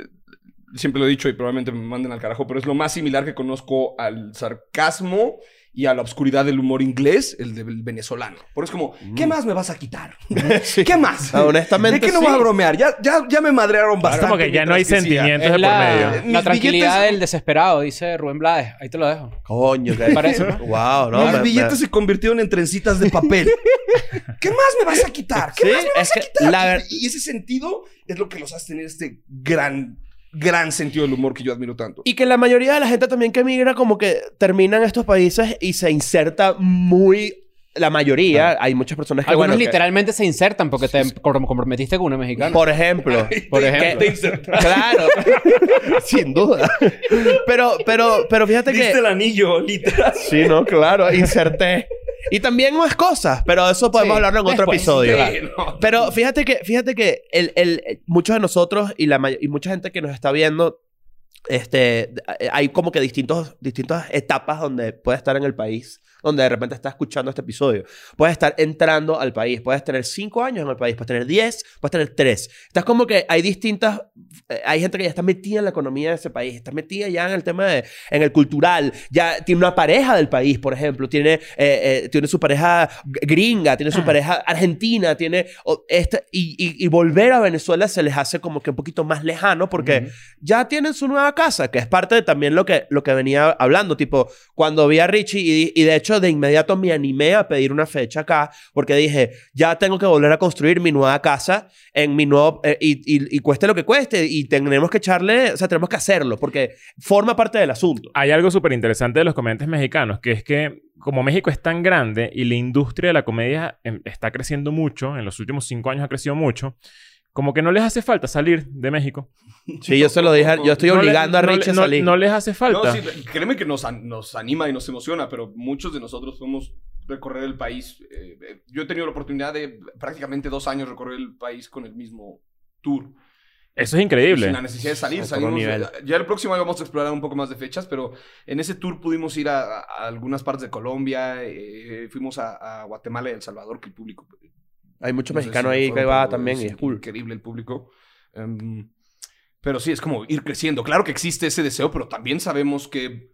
siempre lo he dicho y probablemente me manden al carajo, pero es lo más similar que conozco al sarcasmo y a la oscuridad del humor inglés, el del venezolano. Por eso es como, ¿qué más me vas a quitar? ¿Qué más? Ah, honestamente, ¿De qué no sí. vas a bromear? Ya, ya, ya me madrearon Es bastante. como que ya no hay sentimientos de Es por la, medio. La tranquilidad billetes- del desesperado, dice Rubén Blades. Ahí te lo dejo. Coño, que Parece. Wow, no. Me- me- billetes se convirtieron en trencitas de papel. ¿Qué más me vas a quitar? ¿Qué Sí, más me vas es que a quitar? la y ese sentido es lo que los hace tener este gran, gran sentido del humor que yo admiro tanto. Y que la mayoría de la gente también que emigra como que termina en estos países y se inserta muy... La mayoría, hay muchas personas que, Algunos bueno, que- literalmente se insertan porque te com- comprometiste con una mexicana. por ejemplo. Por ejemplo. claro. Sin duda. Pero, pero, pero fíjate que... Diste el anillo, literal. Sí, no, claro, inserté. Y también más cosas, pero eso podemos Sí, hablarlo en otro después. episodio. Sí, no. Pero fíjate que, fíjate que el, el- el- muchos de nosotros y, la, y mucha gente que nos está viendo, este, hay como que distintos, distintas etapas donde puedes estar en el país, donde de repente estás escuchando este episodio. Puedes estar entrando al país, puedes tener cinco años en el país, puedes tener 10, puedes tener tres. Estás como que hay distintas, eh, hay gente que ya está metida en la economía de ese país, está metida ya en el tema de, en el cultural, ya tiene una pareja del país, por ejemplo, tiene, eh, eh, tiene su pareja gringa, tiene su pareja argentina, tiene, esta, y, y, y volver a Venezuela se les hace como que un poquito más lejano porque ya tienen su nueva casa, que es parte de también lo que, lo que venía hablando, tipo, cuando vi a Richie y, y de hecho de inmediato me animé a pedir una fecha acá porque dije, ya tengo que volver a construir mi nueva casa en mi nuevo, eh, y, y, cueste lo que cueste y tenemos que echarle, o sea, tenemos que hacerlo porque forma parte del asunto. Hay algo súper interesante de los comediantes mexicanos, que es que como México es tan grande y la industria de la comedia em, está creciendo mucho, en los últimos cinco años ha crecido mucho, como que no les hace falta salir de México. Sí, yo se lo dije, yo estoy No le- obligando a no Richie a salir. No, les hace falta. No, sí, créeme que nos, an- nos anima y nos emociona, pero muchos de nosotros podemos recorrer el país. eh, eh, yo he tenido la oportunidad de prácticamente dos años recorrer el país con el mismo tour. Eso es increíble. Sin la necesidad de salir. Salimos, nivel. ya el próximo año vamos a explorar un poco más de fechas, pero en ese tour pudimos ir a, a algunas partes de Colombia, eh, fuimos a, a Guatemala y El Salvador, que el público... Hay muchos no mexicanos si ahí que va también y es cool. Increíble el público. Em, pero sí, es como ir creciendo. Claro que existe ese deseo, pero también sabemos que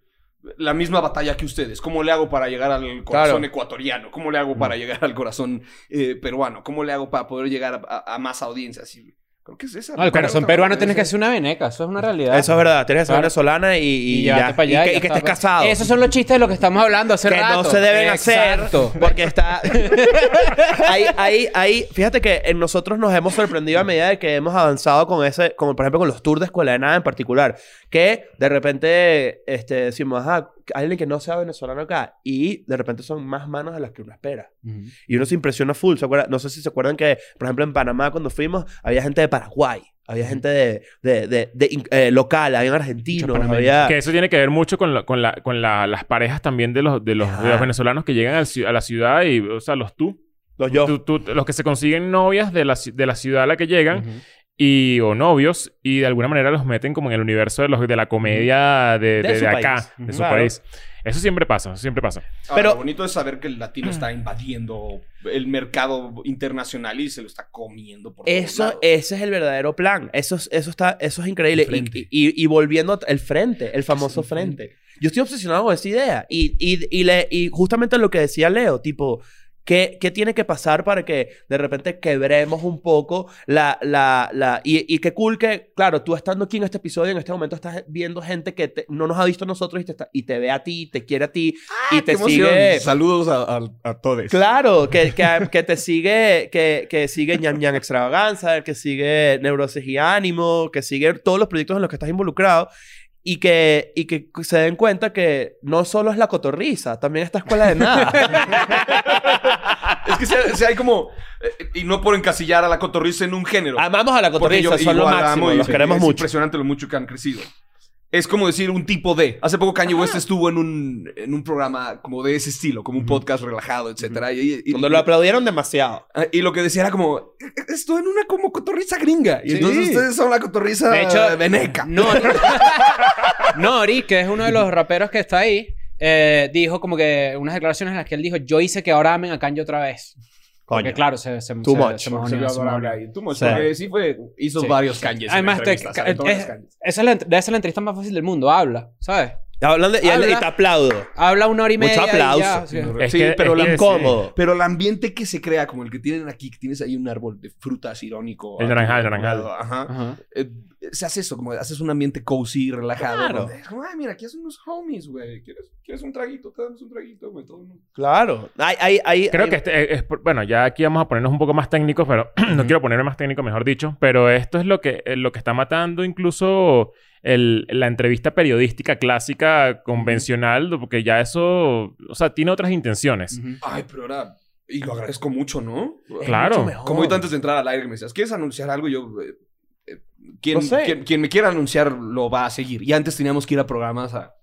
la misma batalla que ustedes. ¿Cómo le hago para llegar al corazón Claro. ecuatoriano? ¿Cómo le hago para llegar al corazón eh, peruano? ¿Cómo le hago para poder llegar a más audiencias? Y creo que es esa. No, el corazón peruano tienes que hacer una veneca. Eso es una realidad. Eso es verdad, tienes que ser Claro. venezolana y, y, Y ya. para allá. y que, y estés casado. Esos son los chistes de los que estamos hablando hace que rato. no se deben Exacto. hacer porque está ahí, ahí, ahí, fíjate que en nosotros nos hemos sorprendido a medida de que hemos avanzado con ese, como por ejemplo con los tours de escuela de nada en particular, que de repente este, decimos, hay alguien que no sea venezolano acá y de repente son más manos de las que uno espera. Y uno se impresiona full. ¿se acuerda? No sé si se acuerdan que, por ejemplo, en Panamá cuando fuimos, había gente de Paraguay, había gente de, de, de, de, eh, local, había argentinos, había... Que eso tiene que ver mucho con, la- con, la, con la- las parejas también de los, de los, de los venezolanos que llegan al a la ciudad y, o sea, los tú. Los yo. Tú- tú- los que se consiguen novias de la, de la ciudad a la que llegan. Y, o novios y de alguna manera los meten como en el universo de, los, de la comedia de, De de- de acá, país. de su Claro. país. Eso siempre pasa, eso siempre pasa. Ahora, Pero- lo bonito es saber que el latino está invadiendo el mercado internacional y se lo está comiendo por Eso, lados. ese es el verdadero plan. Eso es, eso está, eso es increíble. Frente. Y, y- y volviendo el frente, el famoso el frente. Yo estoy obsesionado con esa idea. Y, y, y, le- y justamente lo que decía Leo, tipo, ¿qué, qué tiene que pasar para que de repente quebremos un poco la... la, la y, y qué cool que, claro, tú estando aquí en este episodio, en este momento estás viendo gente que te- no nos ha visto a nosotros y te, está- y te ve a ti, te quiere a ti y te sigue... Saludos a, a, a todos. Claro, que, que, que te sigue, que, que sigue ñam ñam extravaganza, que sigue neurosis y ánimo, que sigue todos los proyectos en los que estás involucrado y que, y que se den cuenta que no solo es la cotorriza, también esta escuela de nada. Es que si hay, si hay como... eh, y no por encasillar a la cotorriza en un género. Amamos a la Porque yo cotorriza, son lo igual amo máximo, y los queremos es mucho. impresionante lo mucho que han crecido. Es como decir un tipo de. Hace poco Kanye West estuvo en un, en un programa como de ese estilo, como un podcast relajado, etcétera. Y, y- Cuando lo aplaudieron demasiado. Ah, Y lo que decía era como, estoy en una como cotorriza gringa. Y Sí. entonces ustedes son la cotorriza De hecho, veneca. No, Nori, que es uno de los raperos que está ahí, eh, dijo como que unas declaraciones en las que él dijo, yo hice que ahora amen a Kanye otra vez. Porque claro, se, se, Too se- much. se se mojoneó. Tú, Moch, Sí. porque sí fue, hizo Sí. varios Kanyes. en Además. Todos es- esa es la, ent- debe ser la entrevista más fácil del mundo. Habla, ¿sabes? Hablan de, y, Habla. y te aplaudo. Habla una hora y Mucho media. y aplauso. ya, sí. Es Sí, que- pero es la Incómodo. Pero el ambiente que se crea, como el que tienen aquí, que tienes ahí un árbol de frutas irónico. El naranjal, tu naranjal. Ajá. Ajá. Eh, se hace eso, como haces un ambiente cozy, relajado. Claro. es como, ay, mira, aquí hacen unos homies, güey. ¿Quieres, ¿Quieres un traguito? Te damos un traguito, güey. Todo el mundo. Claro. Hay, hay, hay, Creo hay- que este es, bueno, ya aquí vamos a ponernos un poco más técnicos, pero no quiero ponerme más técnico, mejor dicho. Pero esto es lo que, eh, lo que está matando incluso el- la entrevista periodística clásica convencional, porque ya eso, o sea, tiene otras intenciones. Ujú. Ay, pero ahora... Y lo agradezco mucho, ¿no? claro. mucho. Como ahorita antes de entrar al aire que me decías, ¿quieres anunciar algo? Y yo... eh, eh, quien, No sé. quien, quien me quiera anunciar lo va a seguir. Y antes teníamos que ir a programas a...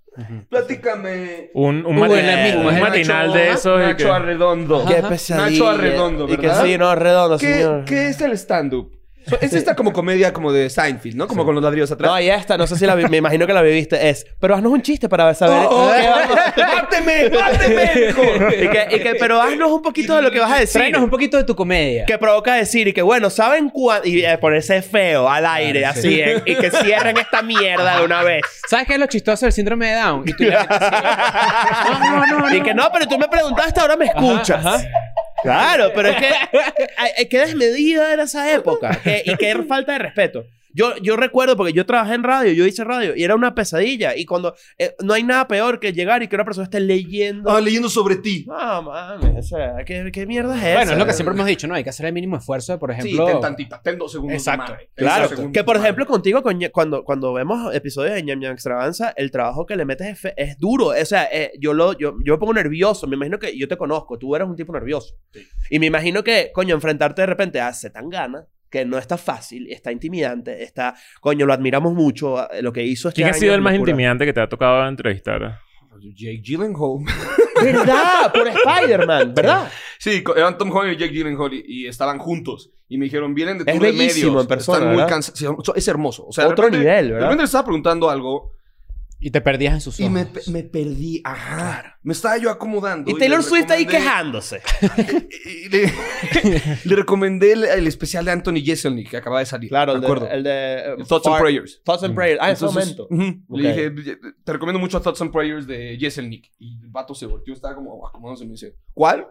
Platícame. Un, un, el un Nacho- matinal de eso. Nacho que- Arredondo. Qué pesadilla. Nacho Arredondo, Y que ¿verdad? sí, no, Arredondo, ¿Qué, señor. qué es el stand-up? Es esta como comedia como de Seinfeld, ¿no? Como con los ladrillos atrás. No, y esta, no sé si la vi- me imagino que la viviste, es, pero haznos un chiste para saber ¡Oh! qué vamos ¡Máteme! ¡Máteme! hijo! y que, y que, pero haznos un poquito de lo que vas a decir. Tráenos un poquito de tu comedia. Que provoca decir y que, bueno, ¿saben cuándo? Y eh, ponerse feo al aire, así, eh, y que cierren esta mierda de una vez. ¿Sabes qué es lo chistoso del síndrome de Down? Y tú le metes así. No, no, no, Y que no, pero tú me preguntaste, ahora me escuchas. ajá. Claro, pero es que ay, qué desmedida era esa época que- y qué falta de respeto. Yo, yo recuerdo porque yo trabajé en radio, yo hice radio y era una pesadilla. Y cuando eh, no hay nada peor que llegar y que una persona esté leyendo. Ah, leyendo sobre ti. No, mames, o sea, ¿qué, qué mierda es esa? Bueno, es lo que siempre hemos dicho, ¿no? Hay que hacer el mínimo esfuerzo, por Sí, ejemplo. ten tantita, ten dos segundos. Exacto. madre. Claro, Dos segundos que por ejemplo contigo cuando, cuando vemos episodios de Ñam Ñam Extravaganza, el trabajo que le metes es, es duro. O sea, eh, yo, lo, yo, yo me pongo nervioso. Me imagino que yo te conozco. Tú eres un tipo nervioso. Y me imagino que, coño, enfrentarte de repente a Zetangana, que no está fácil, está intimidante, está... Coño, lo admiramos mucho. eh, Lo que hizo este ¿Quién ha año sido es el más locura. intimidante que te ha tocado entrevistar? Jake Gyllenhaal. ¿Verdad? Por Spider-Man, ¿verdad? Sí, eran Tom Holland y Jake Gyllenhaal y, y estaban juntos. Y me dijeron, vienen de Es tour de bellísimo medios. en persona, Están muy cansados. Es hermoso. O sea, de Otro repente- nivel, De ¿verdad? repente le estaba preguntando algo Y te perdías en sus ojos. y me, me perdí. Ajá. Me estaba yo acomodando. Y Taylor le Swift ahí quejándose. y le, le recomendé el, el especial de Anthony Jeselnik que acaba de salir. Claro, el de... acuerdo. El de eh, Thoughts and Prayers. Thoughts and Prayers. Ah, ese Entonces, momento. Le dije, te recomiendo mucho Thoughts and Prayers de Jeselnik. Y el vato se volteó, estaba como acomodándose y me dice, ¿cuál?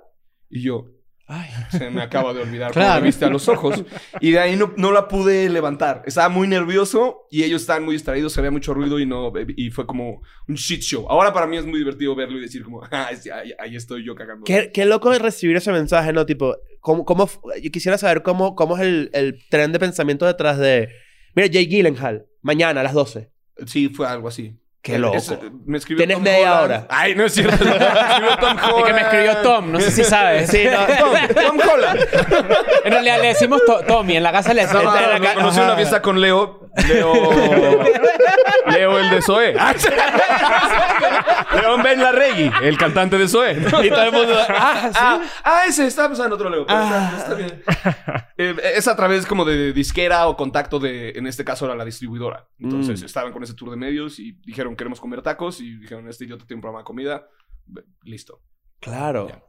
Y yo, ay, se me acaba de olvidar cómo Claro. me viste a los ojos. Y de ahí no, no la pude levantar. Estaba muy nervioso y ellos estaban muy distraídos, se había mucho ruido y no y fue como un shit show. Ahora para mí es muy divertido verlo y decir como, ah, ahí, ahí estoy yo cagando. Qué, qué loco de recibir ese mensaje, ¿no? Tipo, ¿cómo, cómo, yo quisiera saber cómo, cómo es el, el tren de pensamiento detrás de... Mira, Jay Gyllenhaal, mañana a las 12. Sí, fue algo así. Qué loco. Es- me escribió Tienes Tom media Holland. hora. Ay, no es cierto. Me escribió Tom Es que me Holland. escribió Tom, no sé si sabes. Sí, no, Tom, Tom Holland. En realidad le decimos To- Tommy, en la casa le No, decimos. no, no, Ajá. una fiesta con Leo. Leo. Leo, el de Zoe. León Ben Larregui, el cantante de Zoe. Y todo el mundo... Ah, sí. Ah, ah, ese, estaba pensando en otro Leo. pero Ah. está, está bien. Eh, es a través como de disquera o contacto de, en este caso era la distribuidora. Entonces Mm. estaban con ese tour de medios y dijeron queremos comer tacos y dijeron este idiota tiene un programa de comida. Listo. Claro. Ya.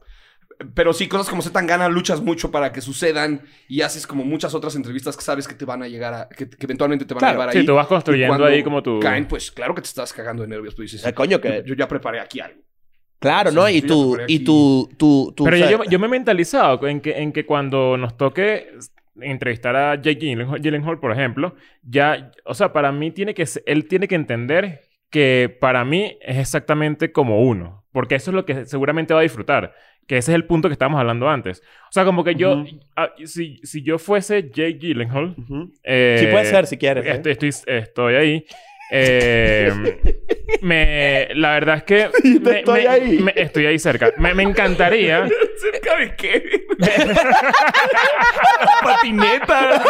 Pero sí, cosas como se tan gana, luchas mucho para que sucedan y haces como muchas otras entrevistas que sabes que te van a llegar a, que, que eventualmente te van Claro, a llevar ahí. Sí, tú vas construyendo ahí como tu... Caen, pues claro que te estás cagando de nervios. Tú dices, Eh, coño, que... yo, yo ya preparé aquí algo. Claro, Sí, ¿no? Y tú... Y tú... tú, tú Pero o yo, sea, yo, yo me he mentalizado en que, en que cuando nos toque entrevistar a Jake Gyllenhaal, por ejemplo, ya, o sea, para mí tiene que, él tiene que entender que para mí es exactamente como uno, porque eso es lo que seguramente va a disfrutar, que ese es el punto que estábamos hablando antes. O sea, como que yo, Ujú. ah, si, si yo fuese Jake Gyllenhaal, Ujú. eh, Sí puede ser, si quieres. ¿eh? Estoy, estoy, estoy ahí. Eh, me, la verdad es que me- Estoy me- ahí. me- estoy ahí cerca. Me, me encantaría. ¿Cerca de qué? Patineta.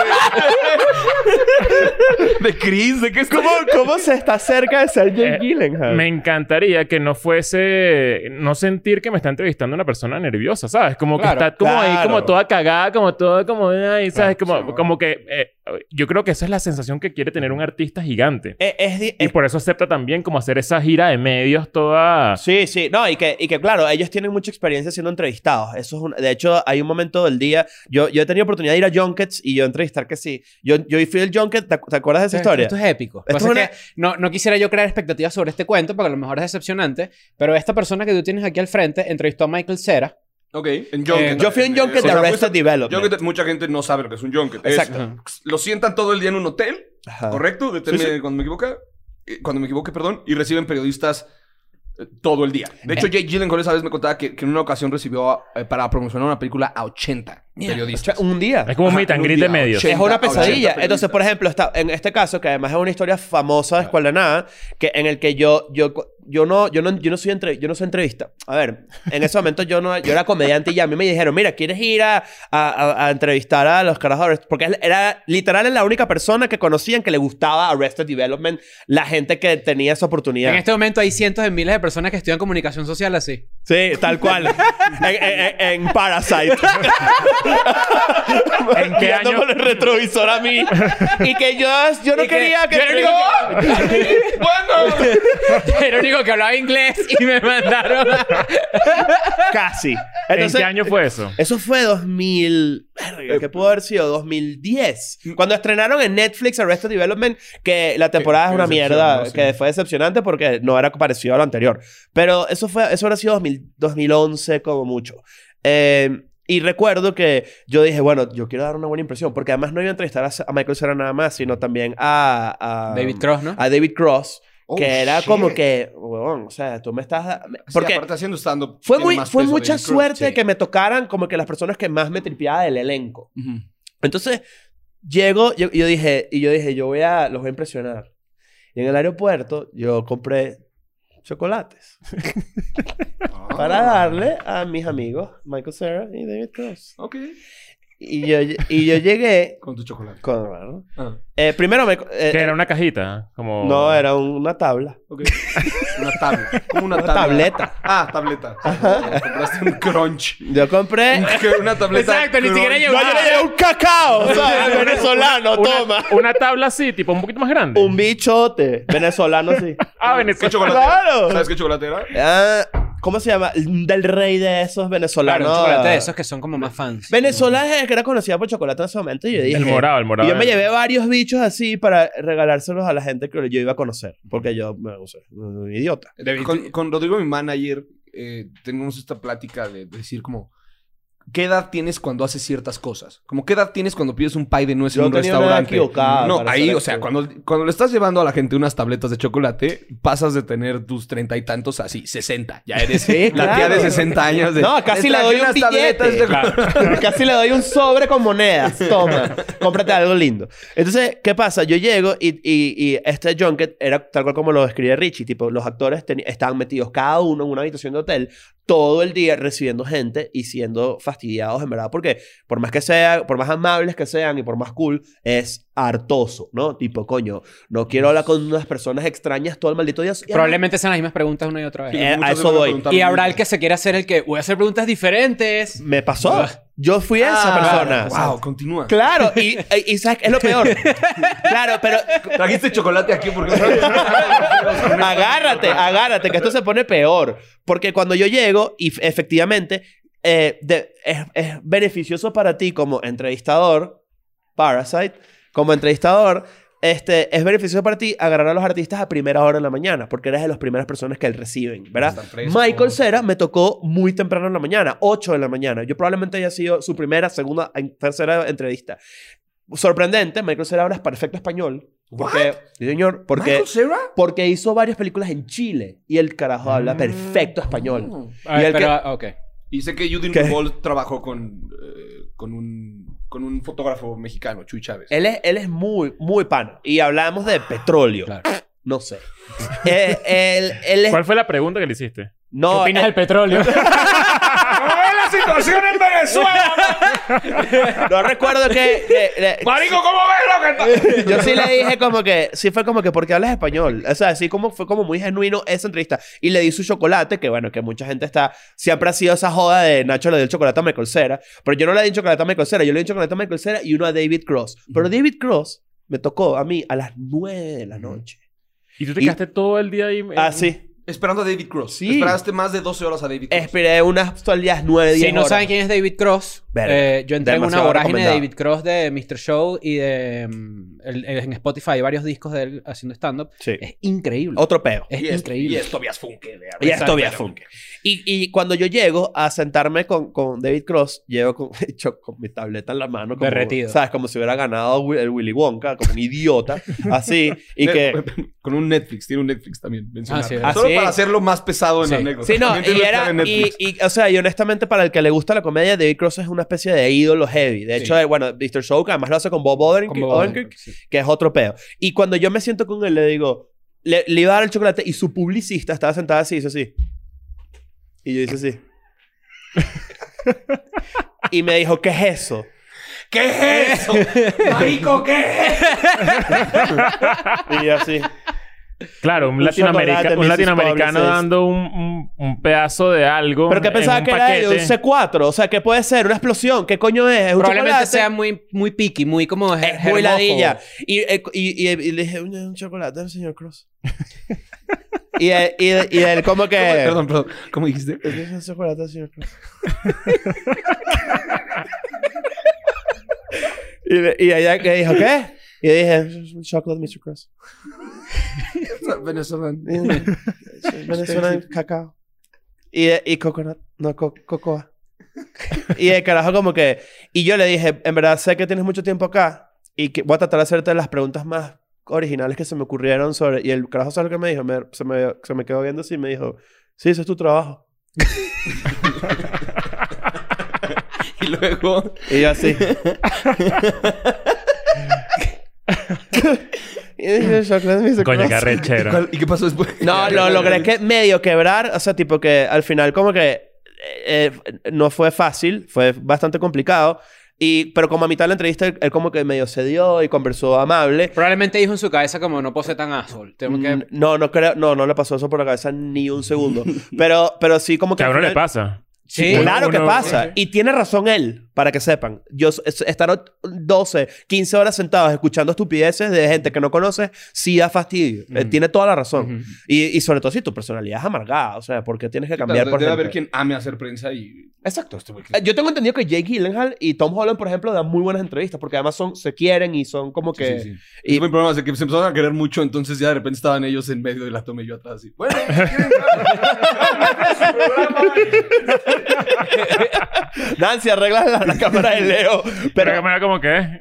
De Chris, ¿de qué? ¿Cómo, ¿Cómo se está cerca de ser Jay Eh, Gyllenhaal? Me encantaría que no fuese... No sentir que me está entrevistando una persona nerviosa, ¿sabes? Como Claro, que está como ahí, claro. como toda cagada, como toda como... Ay, ¿sabes? Claro, como, como que... eh, yo creo que esa es la sensación que quiere tener un artista gigante. Es di- Y por eso acepta también como hacer esa gira de medios toda... Sí, sí. No, y que, y que claro, ellos tienen mucha experiencia siendo entrevistados. Eso es un... De hecho, hay un momento del día... Yo, yo he tenido oportunidad de ir a junkets y yo entrevistar que sí. Yo, yo fui al junket... ¿Te, te acuerdas de esa historia? Esto es épico. Esto es que no, no quisiera yo crear expectativas sobre este cuento porque a lo mejor es decepcionante, pero esta persona que tú tienes aquí al frente entrevistó a Michael Cera. Ok, en Junket. Eh, Yo fui en junket o de sea, Arrested pues, Development. Junket, mucha gente no sabe lo que es un Junket. Es- Exacto. lo sientan todo el día en un hotel, Ajá. ¿correcto? Deténme Sí, sí. cuando me equivoque. eh, Cuando me equivoque, perdón. Y reciben periodistas eh, todo el día. De hecho, Jake Gyllenhaal esa vez me contaba que, que en una ocasión recibió eh, para promocionar una película a 80 periodistas. Un día. Es como un Ajá, meet and en un greet de medios. 80, Es una 80 pesadilla. Entonces, por ejemplo, está, en este caso, que además es una historia famosa de Escuela de Nada, que en el que yo, yo, yo, no, yo, no, yo, no soy entre, yo no soy entrevista. A ver, en ese momento yo, no, yo era comediante y ya a mí me dijeron, mira, ¿quieres ir a, a, a- entrevistar a los Arrest-?" Porque era literal la única persona que conocían que le gustaba Arrested Development, la gente que tenía esa oportunidad. En este momento hay cientos de miles de personas que estudian comunicación social así. Sí, tal cual. en, en- en Parasite. ¿En qué año? por el retrovisor a mí. y que yo, yo no Y que- quería que... yo era el único ¡Bueno! Era el único que hablaba inglés y me mandaron a... Casi. ¿En Entonces, qué año fue eso? Eso fue 2000... verga, ¿Qué pudo haber sido? 2010. Cuando estrenaron en Netflix Arrested Development, que la temporada es una mierda. Sí. que fue decepcionante porque no era parecido a lo anterior. Pero eso fue... Eso habrá sido 2000 2011 como mucho. Eh, y recuerdo que yo dije, bueno, yo quiero dar una buena impresión, porque además no iba a entrevistar a, a Michael Cera nada más, sino también a... a David Cross, ¿no? A David Cross, Oh, que era shit. como que, huevón, o sea, tú me estás... Sí, Porque aparte haciendo stand-up. fue, muy, más fue mucha suerte Sí. que me tocaran como que las personas que más me tripeaba del elenco. Ujú. Entonces, llego, yo, yo dije, y yo dije, yo voy a, los voy a impresionar. Y en el aeropuerto, yo compré chocolates Ah. para darle a mis amigos Michael Cera y David Cross. Ok. Y yo, y yo llegué Con tu chocolate. con... bueno, Ah, eh, primero me... eh, Que era una cajita. Como... No, era una tabla. ok. Una tabla. Como una, Una tabla. tableta. Ah, tableta. Compraste un crunch. Yo compré... Un- Una tableta. Exacto, ni siquiera llegó. No, yo le llevé un cacao, ¿sabes? Venezolano, toma. Una, tabla así, tipo un poquito más grande. Un bichote. Venezolano, sí. Ah, ¿Qué Venezuela. chocolate? Claro. ¿Sabes qué chocolate era? Ah, ¿Cómo se llama? Del rey de esos Claro, venezolanos. un chocolate de esos que son como más fans. Venezuela es que era conocida por chocolate en ese momento. Y yo dije. El morado, el morado. Y yo me llevé varios bichos así para regalárselos a la gente que yo iba a conocer. Porque yo, no sé, un idiota. Con Rodrigo, mi manager, eh, tenemos esta plática de decir como... ¿Qué edad tienes cuando haces ciertas cosas? Como qué edad tienes cuando pides un pie de nuez Yo en un tenía una edad restaurante. equivocada no, para ahí, hacer o sea, esto. cuando, cuando le estás llevando a la gente unas tabletas de chocolate, pasas de tener tus treinta y tantos así, 60. Ya eres Sí, la tía claro. de 60 años. De, No, casi "Les le traje doy un unas billete. tabletas de Claro. Casi le doy un sobre con monedas. Toma, cómprate algo lindo. Entonces, ¿qué pasa? Yo llego y, y, y este junket era tal cual como lo describe Richie. Tipo, los actores teni- estaban metidos cada uno en una habitación de hotel todo el día recibiendo gente y siendo fastidiados, en verdad. Porque por más que sea, por más amables que sean y por más cool, es hartoso, ¿no? Tipo, coño, no quiero hablar con unas personas extrañas todo el maldito día. Probablemente sean las mismas preguntas una y otra vez. Sí, Eh, a eso voy. Y habrá el que se quiera hacer el que voy a hacer preguntas diferentes. Me pasó. Yo fui esa Ah, persona. Wow, continúa. Claro, y, y, y ¿sabes qué es lo peor? claro, pero Trajiste chocolate aquí porque... agárrate, agárrate, que esto se pone peor. Porque cuando yo llego, y efectivamente, eh, de- es, es beneficioso para ti como entrevistador, Parasite, como entrevistador, este, es beneficioso para ti agarrar a los artistas a primera hora de la mañana, porque eres de las primeras personas que él reciben, ¿verdad? Michael Cera me tocó muy temprano en la mañana, 8 de la mañana. Yo probablemente haya sido su primera, segunda, tercera entrevista. Sorprendente, Michael Cera habla perfecto español. Porque, sí, señor, porque, ¿Michael Cera? porque hizo varias películas en Chile y el carajo habla perfecto español. A ver, Y el pero, que- ah, ok. Y sé que ¿Qué? Rubol trabajó con, eh, con, un, con un fotógrafo mexicano, Chuy Chávez. Él es, él es muy, muy pana. Y hablamos de petróleo. Claro. No sé. Eh, él, él es... ¿Cuál fue la pregunta que le hiciste? No, ¿Qué opinas él- del petróleo? ¿Cómo es la situación en Venezuela? no recuerdo que... que- que- Marico, ¿cómo ves lo que está? yo sí le dije como que... Sí fue como que, ¿por qué hablas español? O sea, sí como fue como muy genuino esa entrevista. Y le di su chocolate, que bueno, que mucha gente está... Siempre ha sido esa joda de Nacho le dio el chocolate a Michael Cera. Pero yo no le di chocolate a Michael Cera. Yo le di chocolate a Michael Cera y uno a David Cross. Pero David Cross me tocó a mí a las 9 de la noche. ¿Y tú te Y- quedaste todo el día ahí? en- Ah, sí. Esperando a David Cross. Sí. Esperaste más de 12 horas a David Cross. Esperé unas día 9, 10 Si no horas. saben quién es David Cross. Eh, yo entré en una vorágine de. David Cross de Mr. Show y de mm, el- el- en Spotify hay varios discos de él haciendo stand-up. Sí. Es increíble. Otro peo. es y es, increíble. Y es Tobias Funke. de Y es. Tobias Funke. Y, y cuando yo llego a sentarme con, con David Cross, llego con, hecho, con mi tableta en la mano. Como, Derretido. ¿Sabes? Como si hubiera ganado el Willy Wonka, como un idiota. Así. Y que... Con un Netflix. Tiene un Netflix también. Ah. Solo Ah, sí. para hacerlo más pesado en Sí. la anécdota. Sí, no, y era, en y, y, o sea, y honestamente para el que le gusta la comedia, David Cross es una especie de ídolo heavy. De hecho, Sí. eh, bueno, Mr. Show, que además lo hace con Bob Odenkirk, Bob Odenkirk, Odenkirk, sí. que es otro peo. Y cuando yo me siento con él, le digo, le, le iba a dar el chocolate y su publicista estaba sentada así, hizo así. Y yo hice así. y me dijo, ¿qué es eso? ¿Qué es eso? Marico, ¿qué es eso? Y yo así. Claro, un, Un latinoamerica- un latinoamericano dando un, un- un pedazo de algo. ¿Pero qué en pensaba que era paquete. un C4? O sea, ¿qué puede ser? ¿Una explosión? ¿Qué coño es? ¿Es un Probablemente chocolate? sea muy, muy picky, muy como Es muy ladilla. Y, eh, y, y, y le dije, un, un chocolate al señor Cross. y, él, y, él- y él como que... Perdón, perdón. ¿Cómo dijiste? Es que un chocolate al señor Cross. y, le- y ella que dijo, ¿qué? Y yo dije, "Es un chocolate, Mr. Cross. Venezolano. Venezuela cacao. Y, y coconut, no, co- cocoa. y el carajo como que... Y yo le dije, en verdad sé que tienes mucho tiempo acá y que voy a tratar de hacerte las preguntas más originales que se me ocurrieron sobre... Y el carajo sabe lo que me dijo, Me- se, me, se me quedó viendo así y me dijo, sí, ese es tu trabajo. Y luego... Y yo así. y dije, chocolate, Mr. Coño, qué Cross". arrechero. ¿Cuál- ¿Y qué pasó después? No, lo logré que medio quebrar. O sea, tipo que al final como que eh, eh, no fue fácil. Fue bastante complicado. Y, pero como a mitad de la entrevista, él, él como que medio cedió y conversó amable. Probablemente dijo en su cabeza como no pose tan asshole. Tengo Mm, que... No, no creo... No, no le pasó eso por la cabeza ni un segundo. pero, pero sí como que... Que a al uno le final- pasa. Sí. Claro que uno- pasa. Y tiene razón él, para que sepan. Yo es- estar 12, 15 horas sentados escuchando estupideces de gente que no conoces, sí da fastidio. Eh, tiene toda la razón. Ujú. y, y sobre todo si tu personalidad es amargada. O sea, porque tienes que cambiar Claro, por Debe gente? haber quien ame hacer prensa y... Exacto. Este Eh, Yo tengo entendido que Jake Gyllenhaal y Tom Holland, por ejemplo, dan muy buenas entrevistas porque además son, se quieren y son como Sí, que... sí, sí. Y- Y... el problema es que se empezaron a querer mucho, entonces ya de repente estaban ellos en medio de la toma y yo atrás así. Bueno, Nancy, arregla la, la cámara de Leo. Pero Pero... que me da como que...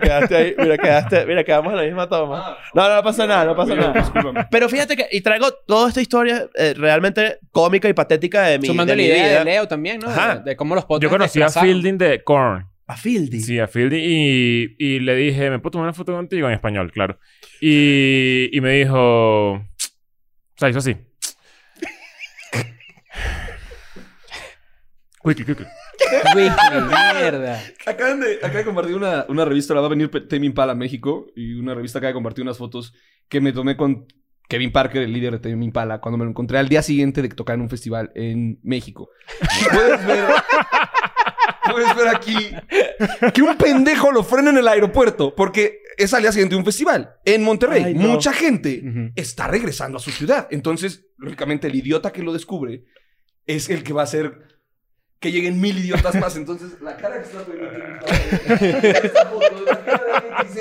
Quedaste ahí. Mira, quedaste... Mira, quedamos en la misma toma. No, no, no pasa nada, no pasa nada. discúlpame. Pero fíjate que... Y traigo toda esta historia eh, realmente cómica y patética de mi, Sumando de la mi idea vida. de Leo también, ¿no? Ajá. De, de cómo los podcasts Yo conocí a. Fielding de Korn. A Fieldy. Sí, a Fielding. Y, y le dije, ¿me puedo tomar una foto contigo? En español, claro. Y, y me dijo... O sea, hizo así. Qué- qué. Wiki, mierda. Acaban de, acaba de compartir una, una revista, la va a venir Tame Impala a México, y una revista acaba de compartir unas fotos que me tomé con Kevin Parker, el líder de Tame Impala, cuando me lo encontré al día siguiente de tocar en un festival en México. Puedes ver, puedes ver aquí que un pendejo lo frena en el aeropuerto porque es al día siguiente de un festival en Monterrey. Ay, no. Mucha gente está regresando a su ciudad. Entonces, lógicamente, el idiota que lo descubre es el que va a hacer que lleguen mil idiotas más. Entonces, la cara que está poniendo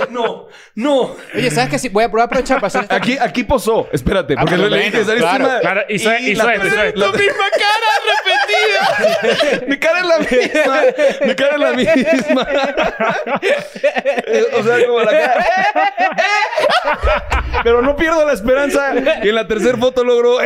no, no. Oye, ¿sabes qué? Sí, voy a, voy a aprovechar para hacer. Aquí, aquí posó. Espérate, Ah, porque por le lo leí que menos, sale claro, encima. claro, hizo- y hizo la- misma cara repetida. Mi cara es la misma. Mi cara es la misma. Eh, o sea, como la cara. Pero no pierdo la esperanza. Y en la tercera foto logro.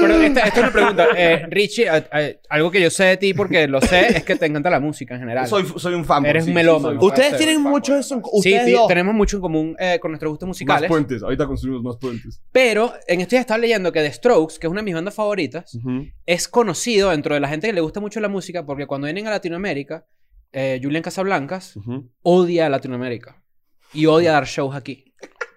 Pero esta, esta es una pregunta. Eh, Richie, a- a- algo que yo sé de ti porque lo sé es que te encanta la música en general. Soy, soy un fan. Eres sí, un sí, melómano. soy- Ustedes tienen mucho eso. en- Sí, Ustedes ti- dos. tenemos mucho en común eh, con nuestros gustos Más musicales. puentes. Ahorita construimos más puentes. Pero en estos días estaba leyendo que The Strokes, que es una de mis bandas favoritas, Ujú. es conocido dentro de la gente que le gusta mucho la música porque cuando vienen a Latinoamérica, eh, Julian Casablancas Ujú. odia a Latinoamérica y odia dar shows aquí.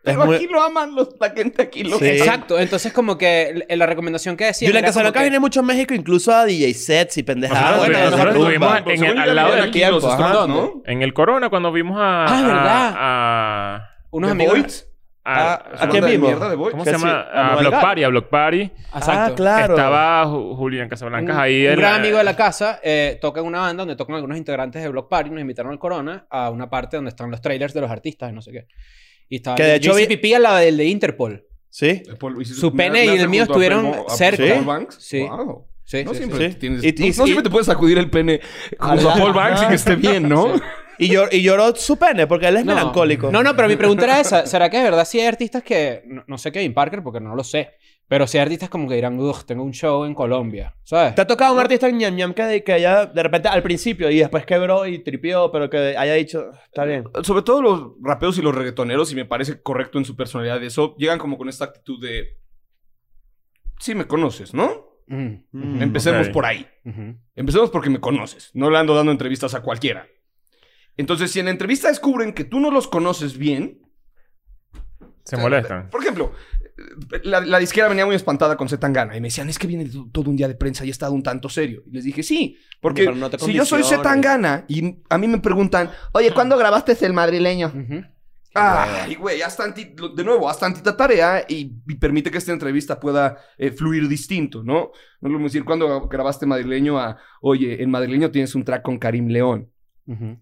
Es Pero muy- aquí lo aman los, la gente aquí lo Sí. Exacto, entonces como que l- la recomendación que decía Julian Casablanca viene mucho a México, incluso a DJ sets y pendejadas. Bueno, nosotros estuvimos en el- al yo, lado del aquí tiempo, los ajá. ¿no? En el Corona, cuando vimos a... Ah, es a- verdad. A... unos ¿The amigos. Voids? a- Ah, a- ¿a quién ¿Banda de vimos? ¿Cómo que se sí, llama? a A Noel Block. Party, a Block Party. Exacto. Ah, claro. Estaba Ju- Julián Casablancas un, ahí. un gran amigo de la casa eh, toca en una banda donde tocan algunos integrantes de Block Party. Nos invitaron al Corona a una parte donde están los trailers de los artistas y no sé qué. Y estaba Que de hecho vi- pipí al lado del de Interpol. Sí. Su pene y el mío estuvieron cerca. Paul Banks. Sí. Wow. Sí, No sí, siempre sí. tienes... Y- no, y- no siempre te puedes sacudir el pene junto a. Paul Banks y que esté bien, ¿no? Y, llor- y lloró su pene porque él es No. melancólico. No, no, pero mi pregunta era esa. ¿Será que de verdad sí hay artistas que... No, no sé Kevin Parker porque no lo sé. Pero sí hay artistas como que dirán, uff, tengo un show en Colombia. ¿Sabes? ¿Te ha tocado un artista en ñam ñam que, que haya de repente al principio y después quebró y tripió, pero que haya dicho, está bien? Sobre todo los raperos y los reggaetoneros, y me parece correcto en su personalidad eso, llegan como con esta actitud de... Sí me conoces, ¿no? Ujú, Mm, Empecemos por ahí. Empecemos porque me conoces. No le ando dando entrevistas a cualquiera. Entonces, si en la entrevista descubren que tú no los conoces bien... Se molestan. Por ejemplo, la, la disquera venía muy espantada con Zetangana y me decían, es que viene to- todo un día de prensa y ha estado un tanto serio. Y les dije, sí, porque no si yo soy. Zetangana y a mí me preguntan, oye, ¿cuándo grabaste el madrileño? Ujú. Ay, güey, haz tanti- lo- de nuevo, haz tantita tarea y, y permite que esta entrevista pueda eh, fluir distinto, ¿no? No es lo mismo decir cuando grabaste madrileño a, oye, en madrileño tienes un track con Karim León.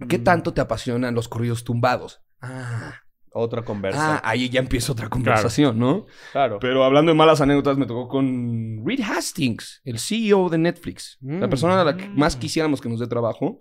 ¿Qué tanto te apasionan los corridos tumbados? Ah, Otra ah, conversa. ahí ya empieza otra conversación, ¿no? claro. Pero hablando de malas anécdotas, me tocó con Reed Hastings, el CEO de Netflix. La Mm. persona a la que más quisiéramos que nos dé trabajo.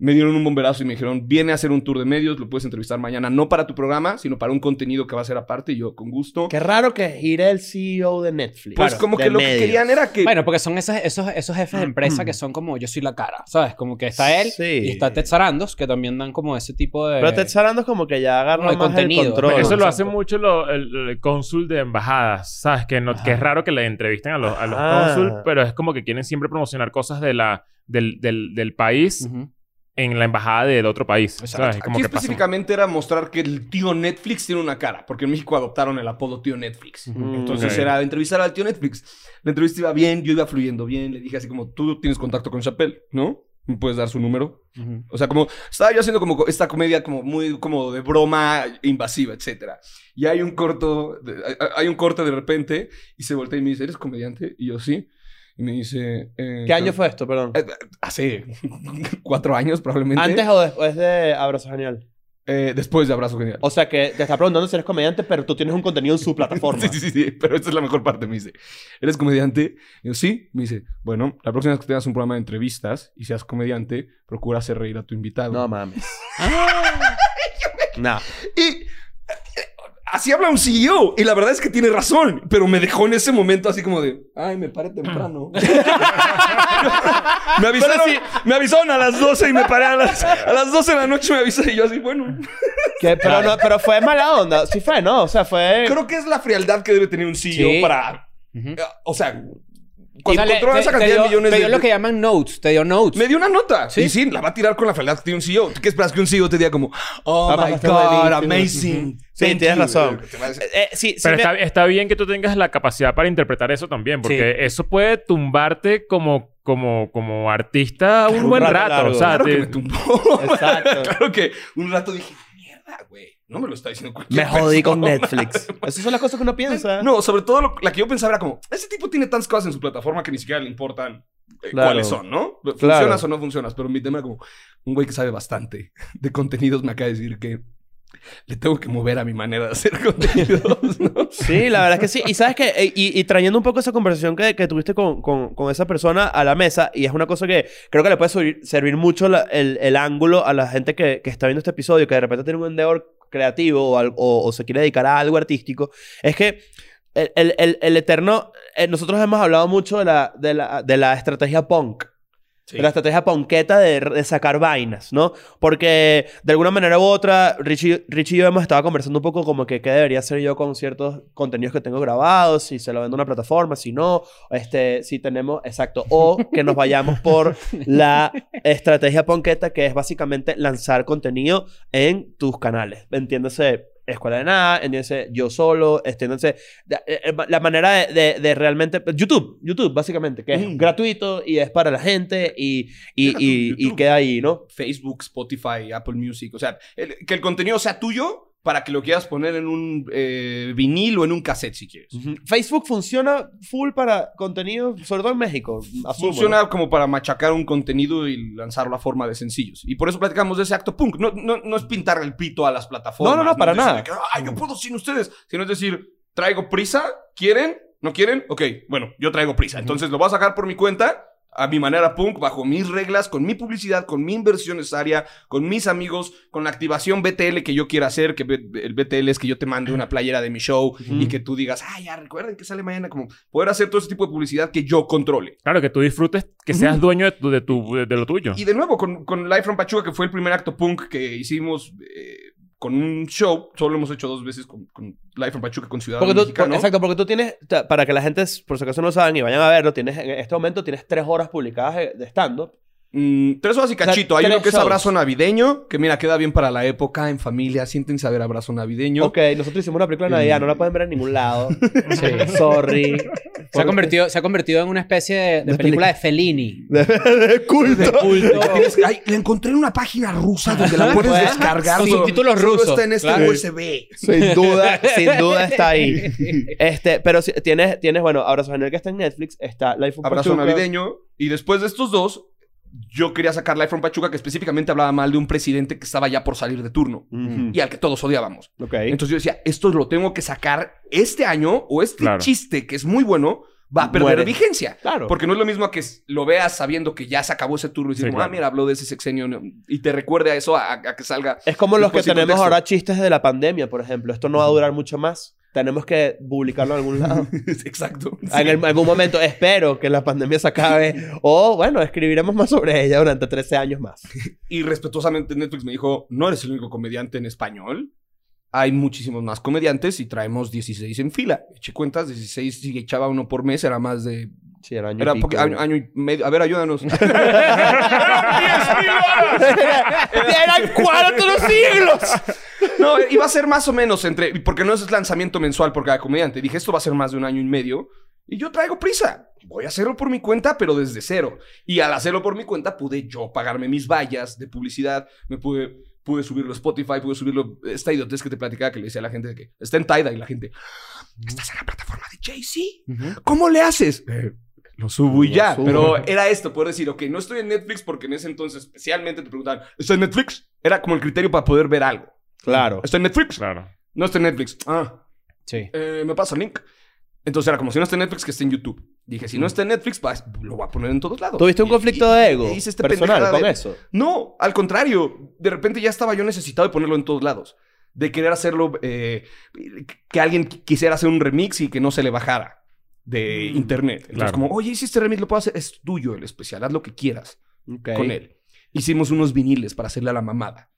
Me dieron un bomberazo y me dijeron, viene a hacer un tour de medios, lo puedes entrevistar mañana, no para tu programa, sino para un contenido que va a ser aparte. Y yo, con gusto. Qué raro que gire el CEO de Netflix. Pues Claro, como que lo que medios. querían era que... Bueno, porque son esos, esos, esos jefes de empresa que son como yo soy la cara, ¿sabes? Como que está él Sí. y está Ted Sarandos, que también dan como ese tipo de... Pero Ted Sarandos como que ya agarra No, más contenido. el control. Eso lo hace mucho lo- el, el cónsul de embajadas, ¿sabes? Que, no, que es raro que le entrevisten a los, a los Ah. cónsul, pero es como que quieren siempre promocionar cosas de la, del, del, del país Ujú. En la embajada del otro país. ¿sabes? Como Aquí que específicamente era mostrar que el tío Netflix tiene una cara, porque en México adoptaron el apodo tío Netflix. Ujú. Entonces Ok. era entrevistar al tío Netflix. La entrevista iba bien, yo iba fluyendo bien. Le dije así como, tú tienes contacto con Chappelle, ¿no? ¿Me puedes dar su número? Ujú. O sea, como estaba yo haciendo como esta comedia como muy como de broma invasiva, etcétera. Y hay un corto, de- hay un corte de repente y se voltea y me dice, ¿eres comediante? Y yo sí. Y me dice... eh, ¿Qué año fue esto, perdón? Eh, hace cuatro años probablemente. ¿Antes o después de Abrazo Genial? Eh, después de Abrazo Genial. O sea que te está preguntando si eres comediante, pero tú tienes un contenido en su plataforma. Sí, sí, sí, sí, pero esta es la mejor parte, me dice. ¿Eres comediante? Y yo, sí. Me dice, bueno, la próxima vez que tengas un programa de entrevistas y seas comediante, procura hacer reír a tu invitado. No mames. no. Y así habla un CEO. Y la verdad es que tiene razón. Pero me dejó en ese momento así como de, ay, me paré temprano. me, avisaron, me avisaron a las 12 y me paré a las, a las 12 de la noche. Me avisé y yo así, bueno. ¿Qué? Pero, no, pero fue mala onda. Sí fue, ¿no? O sea, fue... Creo que es la frialdad que debe tener un CEO Sí. para... Eh, O sea, O cuando sea, le- controla te- esa cantidad dio- de millones Te dio de... lo que llaman notes. Te dio notes. Me dio una nota. ¿Sí? Y sí, la va a tirar con la frialdad que tiene un CEO. ¿Tú qué esperas que un CEO te diga como, oh my God, amazing? Sí, Thank tienes you"? razón. Decir- Eh, sí, sí Pero me- está, está bien que tú tengas la capacidad para interpretar eso también, porque eso puede tumbarte como, como, como artista un Un buen rato rato. O sea, Claro que me tumbó. Exacto. claro que un rato dije, mierda, güey. No me lo está diciendo cualquier Me jodí con persona". Netflix. Esas son las cosas que uno piensa. No, sobre todo lo- la que yo pensaba era como, ese tipo tiene tantas cosas en su plataforma que ni siquiera le importan eh, Claro. cuáles son, ¿no? Claro. Funcionas o no funcionas, pero mi tema era como, un güey que sabe bastante de contenidos me acaba de decir que le tengo que mover a mi manera de hacer contenidos, ¿no? Sí, la verdad es que sí. Y sabes que, eh, y, y trayendo un poco esa conversación que, que tuviste con, con- con esa persona a la mesa, y es una cosa que creo que le puede servir, servir mucho la- el, el ángulo a la gente que, que está viendo este episodio, que de repente tiene un endeavor creativo o, o- o se quiere dedicar a algo artístico, es que el, el- el- el eterno... eh, nosotros hemos hablado mucho de la, de la, de la estrategia punk. La estrategia ponqueta de, sacar vainas, ¿no? Porque de alguna manera u otra, Richie, Richie y yo hemos estado conversando un poco como que qué debería hacer yo con ciertos contenidos que tengo grabados, si se lo vendo a una plataforma, si no, este, si tenemos, exacto, o que nos vayamos por la estrategia ponqueta, que es básicamente lanzar contenido en tus canales. Entiéndase, Escuela de Nada, entiéndase Yo Solo, entiéndase de- eh, eh, la manera de, de- de realmente... YouTube, YouTube, básicamente, que es Mm. gratuito y es para la gente y, y, queda ahí, ¿no? Facebook, Spotify, Apple Music. O sea, el- que el contenido sea tuyo para que lo quieras poner en un eh, vinil o en un cassette si quieres. Facebook funciona full para contenido, sobre todo en México. asumo, Funciona como para machacar un contenido y lanzarlo a forma de sencillos. Y por eso platicamos de ese acto punk. No, no, no es pintar el pito a las plataformas. No, no, no, para decir nada. que, Ay, yo puedo sin ustedes. Sino es decir, traigo prisa, ¿quieren? ¿No quieren? Ok, bueno, yo traigo prisa. Entonces lo voy a sacar por mi cuenta, a mi manera punk, bajo mis reglas, con mi publicidad, con mi inversión necesaria, con mis amigos, con la activación BTL que yo quiera hacer, que el BTL es que yo te mande una playera de mi show y que tú digas, ah, ya recuerden que sale mañana, como poder hacer todo ese tipo de publicidad que yo controle. Claro, que tú disfrutes, que seas dueño de, tu, de, tu- de lo tuyo. Y de nuevo, con, con Live from Pachuca, que fue el primer acto punk que hicimos eh, con un show, solo hemos hecho dos veces con, con Live from Pachuca con Ciudadano Porque tú, Mexicano. exacto, porque tú tienes, para que la gente, por si acaso no saben y vayan a verlo, tienes, en este momento tienes tres horas publicadas de de stand-up. Mm, tres horas y cachito. Hay uno que es shows. abrazo navideño, que mira, queda bien para la época, en familia. Siéntense a ver abrazo navideño. Ok, nosotros hicimos una película de Navidad, no la pueden ver en ningún lado. Sorry. Se ha, convertido, se ha convertido en una especie de, de De película de Fellini. De, de culto. Culto. Ay, la encontré en una página rusa donde la puedes Puedes- descargar. con subtítulos rusos, está en este claro. USB. Sin duda, sin duda está ahí. Este, pero si- tienes, tienes, bueno, Abrazo Genial que está en Netflix, está Life of Abrazo Pachuca. navideño. Y después de estos dos, yo quería sacar Live from Pachuca, que específicamente hablaba mal de un presidente que estaba ya por salir de turno. Y al que todos odiábamos. Entonces yo decía, esto lo tengo que sacar este año o este Claro. chiste que es muy bueno va a perder Muere. vigencia. Claro. Porque no es lo mismo que lo veas sabiendo que ya se acabó ese turno y decir, Sí, ah, mira, habló de ese sexenio y te recuerde a eso a, a que salga. Es como los que tenemos contexto. ahora chistes de la pandemia, por ejemplo. Esto no va a durar mucho más. Tenemos que publicarlo en algún lado. Exacto. En el- algún momento espero que la pandemia se acabe. O, bueno, escribiremos más sobre ella durante 13 años más. Y respetuosamente Netflix me dijo, no eres el único comediante en español. Hay muchísimos más comediantes y traemos 16 en fila. Eché cuentas, 16 si echaba uno por mes era más de... Sí, era año y Era pico. poqui- año, año y medio. A ver, ayúdanos. ¡Eran cuatro siglos! No, iba a ser más o menos entre. Porque no es lanzamiento mensual por cada comediante. Dije, esto va a ser más de un año y medio. Y yo traigo prisa. Voy a hacerlo por mi cuenta, pero desde cero. Y al hacerlo por mi cuenta, pude yo pagarme mis vallas de publicidad. Me pude, pude subirlo a Spotify, pude subirlo. Esta idiotez que te platicaba que le decía a la gente de que está en Tidal y la gente. ¿Estás en la plataforma de Jay-Z? ¿Cómo le haces? Eh, lo subo y ya. subo. Pero era esto, poder decir, ok, no estoy en Netflix porque en ese entonces especialmente te preguntaban, ¿está en Netflix? Era como el criterio para poder ver algo. Claro. ¿Está en Netflix? Claro. No está en Netflix. Ah, Sí. eh, me pasa el link. Entonces era como si no está en Netflix, que esté en YouTube. Dije, si no está en Netflix, pues, lo voy a poner en todos lados. ¿Tuviste un Y- conflicto y- de ego y hice este personal con de- eso? No, al contrario. De repente ya estaba yo necesitado de ponerlo en todos lados. De querer hacerlo, eh, que alguien qu- quisiera hacer un remix y que no se le bajara de Mm, internet. Entonces, claro. como, oye, hiciste remix, lo puedo hacer. Es tuyo el especial, haz lo que quieras con él. Hicimos unos viniles para hacerle a la mamada.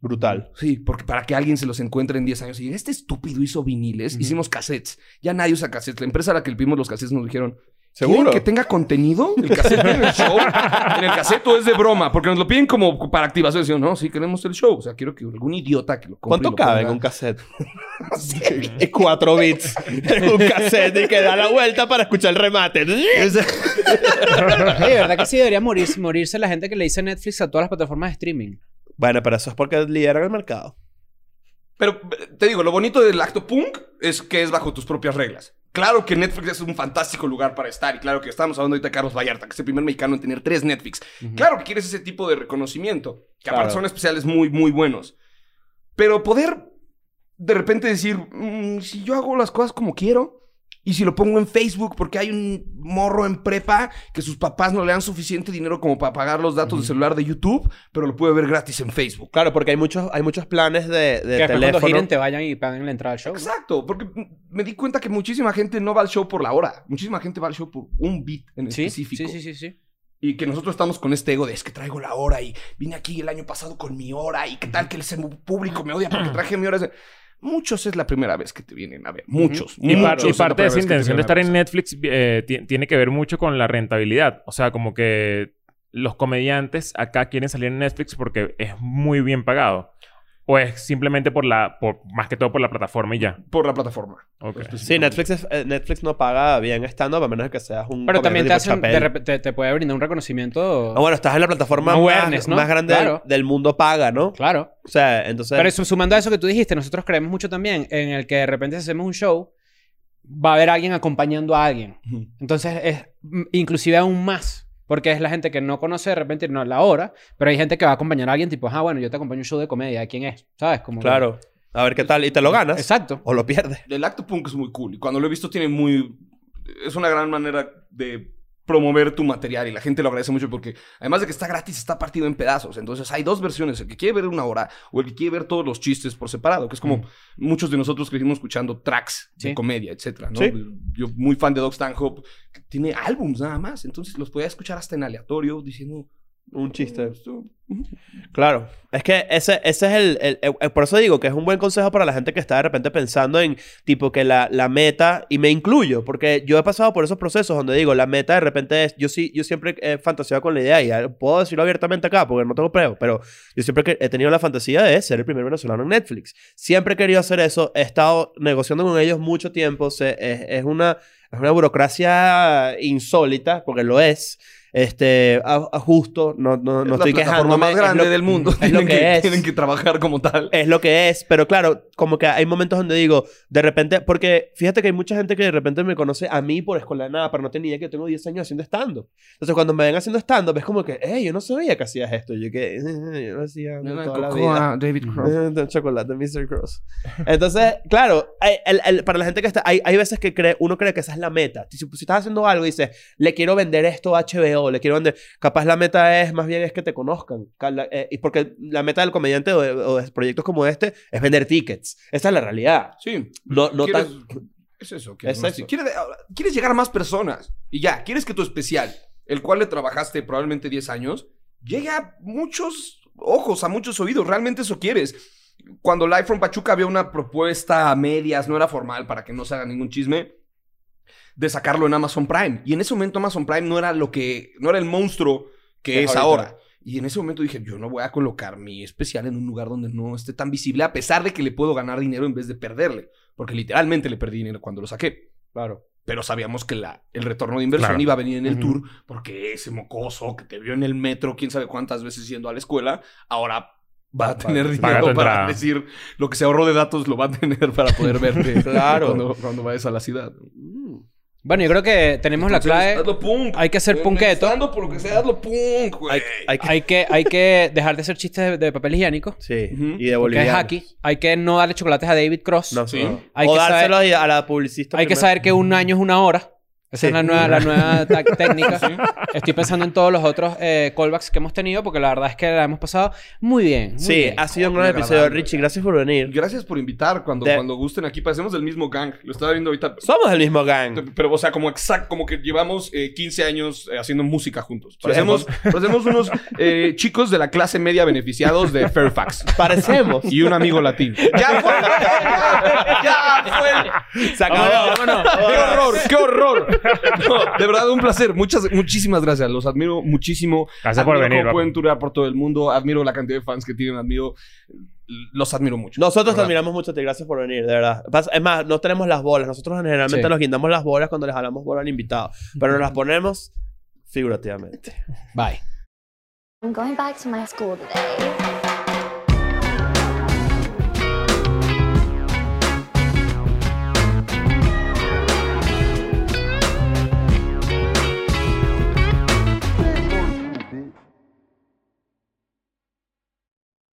Brutal. Sí, porque para que alguien se los encuentre en 10 años y diga, este estúpido hizo viniles, hicimos cassettes. Ya nadie usa cassettes. La empresa a la que le pedimos los cassettes nos dijeron, ¿Quieren ¿Seguro? que tenga contenido? ¿El cassette en el show? en el cassette es de broma, porque nos lo piden como para activación. No, sí, queremos el show. O sea, quiero que algún idiota que lo compre ¿Cuánto y lo cabe en un cassette? Es cuatro bits en un cassette y que da la vuelta para escuchar el remate. Oye, ¿verdad que sí debería morirse, morirse la gente que le dice Netflix a todas las plataformas de streaming? Bueno, pero eso es porque lideran el mercado. Pero te digo, lo bonito del acto punk es que es bajo tus propias reglas. Claro que Netflix es un fantástico lugar para estar. Y claro que estamos hablando ahorita de Carlos Vallarta, que es el primer mexicano en tener tres Netflix. Claro que quieres ese tipo de reconocimiento. Que aparte Claro. son especiales muy, muy buenos. Pero poder de repente decir, "Mm, si yo hago las cosas como quiero Y si lo pongo en Facebook porque hay un morro en prepa que sus papás no le dan suficiente dinero como para pagar los datos de celular de YouTube, pero lo puede ver gratis en Facebook. Claro, porque hay muchos, hay muchos planes de, de Que después cuando teléfono. giren te vayan y paguen la entrada al show. ¿no? Exacto, porque me di cuenta que muchísima gente no va al show por la hora. Muchísima gente va al show por un beat en Sí, específico. sí, sí, sí, sí. Y que nosotros estamos con este ego de es que traigo la hora y vine aquí el año pasado con mi hora y qué tal que el público me odia porque traje mi hora. Muchos es la primera vez que te vienen a ver. Muchos. Y, muchos parte de esa intención de estar en. Netflix eh, ti- tiene que ver mucho con la rentabilidad. O sea, como que los comediantes acá quieren salir en Netflix porque es muy bien pagado. O es simplemente por la... Por, más que todo por la plataforma y ya. Por la plataforma. Ok. Sí, Netflix, es- eh, Netflix no paga bien stand-up a menos que seas un. Pero también te, hacen, de te, te puede brindar un reconocimiento. Ah, bueno, estás en la plataforma más, awareness, ¿no? más grande del- Claro. del mundo paga, ¿no? Claro. O sea, entonces. Pero eso, sumando a eso que tú dijiste, nosotros creemos mucho también en el que de repente si hacemos un show, va a haber alguien acompañando a alguien. Entonces es mm, inclusive aún más. Porque es la gente que no conoce de repente no la hora, pero hay gente que va a acompañar a alguien tipo, ah, bueno, yo te acompaño a un show de comedia, ¿de quién es? ¿Sabes? Como que- Claro. A ver qué tal. Y te lo ganas. Exacto. O lo pierdes. El acto punk es muy cool. Y cuando lo he visto tiene muy... Es una gran manera de promover tu material y la gente lo agradece mucho porque además de que está gratis está partido en pedazos entonces hay dos versiones el que quiere ver una hora o el que quiere ver todos los chistes por separado que es como muchos de nosotros crecimos escuchando tracks de comedia etcétera ¿no? Sí. yo muy fan de Doc Stanhope que tiene álbums nada más entonces los podía escuchar hasta en aleatorio diciendo Un chiste. Claro. Es que ese, ese es el, el- el- el- Por eso digo que es un buen consejo para la gente que está de repente pensando en, tipo, que la, la meta... Y me incluyo, porque yo he pasado por esos procesos donde digo, la meta de repente es... Yo sí, yo siempre he fantaseado con la idea, y eh, puedo decirlo abiertamente acá, porque no tengo pruebas, pero yo siempre que- he tenido la fantasía de ser el primer venezolano en Netflix. Siempre he querido hacer eso. He estado negociando con ellos mucho tiempo. Se- es, es una, es una burocracia insólita, porque lo es. Este, a- a justo, no, no, no es estoy la plataforma quejándome. más es grande lo- del mundo es tienen, lo que que, es. tienen que trabajar como tal Es lo que es, pero claro, como que hay momentos donde digo, de repente, porque fíjate que hay mucha gente que de repente me conoce a mí por escuela de nada, pero no tenía idea que yo tengo 10 años haciendo stand-up. Entonces, cuando me ven haciendo stand-up, es como que, hey, yo no sabía que hacías esto. Yo que, "Eh, yo lo hacía toda la vida. David de chocolate, Mr. Cross. Entonces, claro, hay- el- el- para la gente que está, hay, hay veces que cree, uno cree que esa es la meta. Si, si estás haciendo algo y dices, le quiero vender esto a HBO, le quiero vender, capaz la meta es, más bien es que te conozcan. Eh, y porque la meta del comediante o de, o de proyectos como este es vender tickets. Esa es la realidad. sí No, no ¿Quieres- tan... Es eso. quieres Es eso. Quieres, quieres llegar a más personas. Y ya, quieres que tu especial, el cual le trabajaste probablemente 10 años, llegue a muchos ojos, a muchos oídos. Realmente eso quieres. Cuando Live from Pachuca había una propuesta a medias, no era formal, para que no se haga ningún chisme, de sacarlo en Amazon Prime. Y en ese momento Amazon Prime no era lo que, no era el monstruo que es es ahora. Y en ese momento dije, yo no voy a colocar mi especial en un lugar donde no esté tan visible, a pesar de que le puedo ganar dinero en vez de perderle. Porque literalmente le perdí dinero cuando lo saqué. Claro. Pero sabíamos que la, el retorno de inversión Claro. iba a venir en el tour, porque ese mocoso que te vio en el metro, quién sabe cuántas veces yendo a la escuela, ahora va a tener dinero para entrada. decir lo que se ahorró de datos lo va a tener para poder verte Claro. cuando, cuando vayas a la ciudad. Bueno, yo creo que tenemos la clave. hazlo punk. Hay que ser punketo. Pensando por lo que sea, hazlo punk, güey. Hay, hay que... Hay que, hay que dejar de hacer chistes de, de papel higiénico. Sí, y de Que es bolivianos. hacky. Hay que no darle chocolates a David Cross. No, Sí. no. Hay o que saber- dárselo a- a la publicista Hay que saber que un año es una hora. Esa Sí. es la nueva, la nueva técnica. Estoy pensando en todos los otros eh, callbacks que hemos tenido porque la verdad es que la hemos pasado muy bien. muy Sí, bien. ha sido un gran episodio. Richie, gracias por venir. Gracias por invitar cuando, De- cuando gusten aquí. Parecemos del mismo gang. Lo estaba viendo ahorita. Somos el mismo gang. Pero, o sea, como exacto, como que llevamos eh, 15 años eh, haciendo música juntos. Parecemos, parecemos unos eh, chicos de la clase media beneficiados de Fairfax. Parecemos. Y un amigo latino. ¡Ya fue! ¡Ya, ya fue! Se acabó. ¡Qué horror! ¡Qué horror! No, de verdad, un placer. Muchas, muchísimas gracias. Los admiro muchísimo. Gracias por Admiro venir, cómo pueden turear por todo el mundo. Admiro la cantidad de fans que tienen. Admiro... Los admiro mucho. Nosotros te admiramos mucho, te gracias por venir, de verdad. Es más, no tenemos las bolas. Nosotros generalmente Sí. nos guindamos las bolas cuando les jalamos bola al invitado. Pero nos las ponemos figurativamente. Bye. I'm going back to my school today.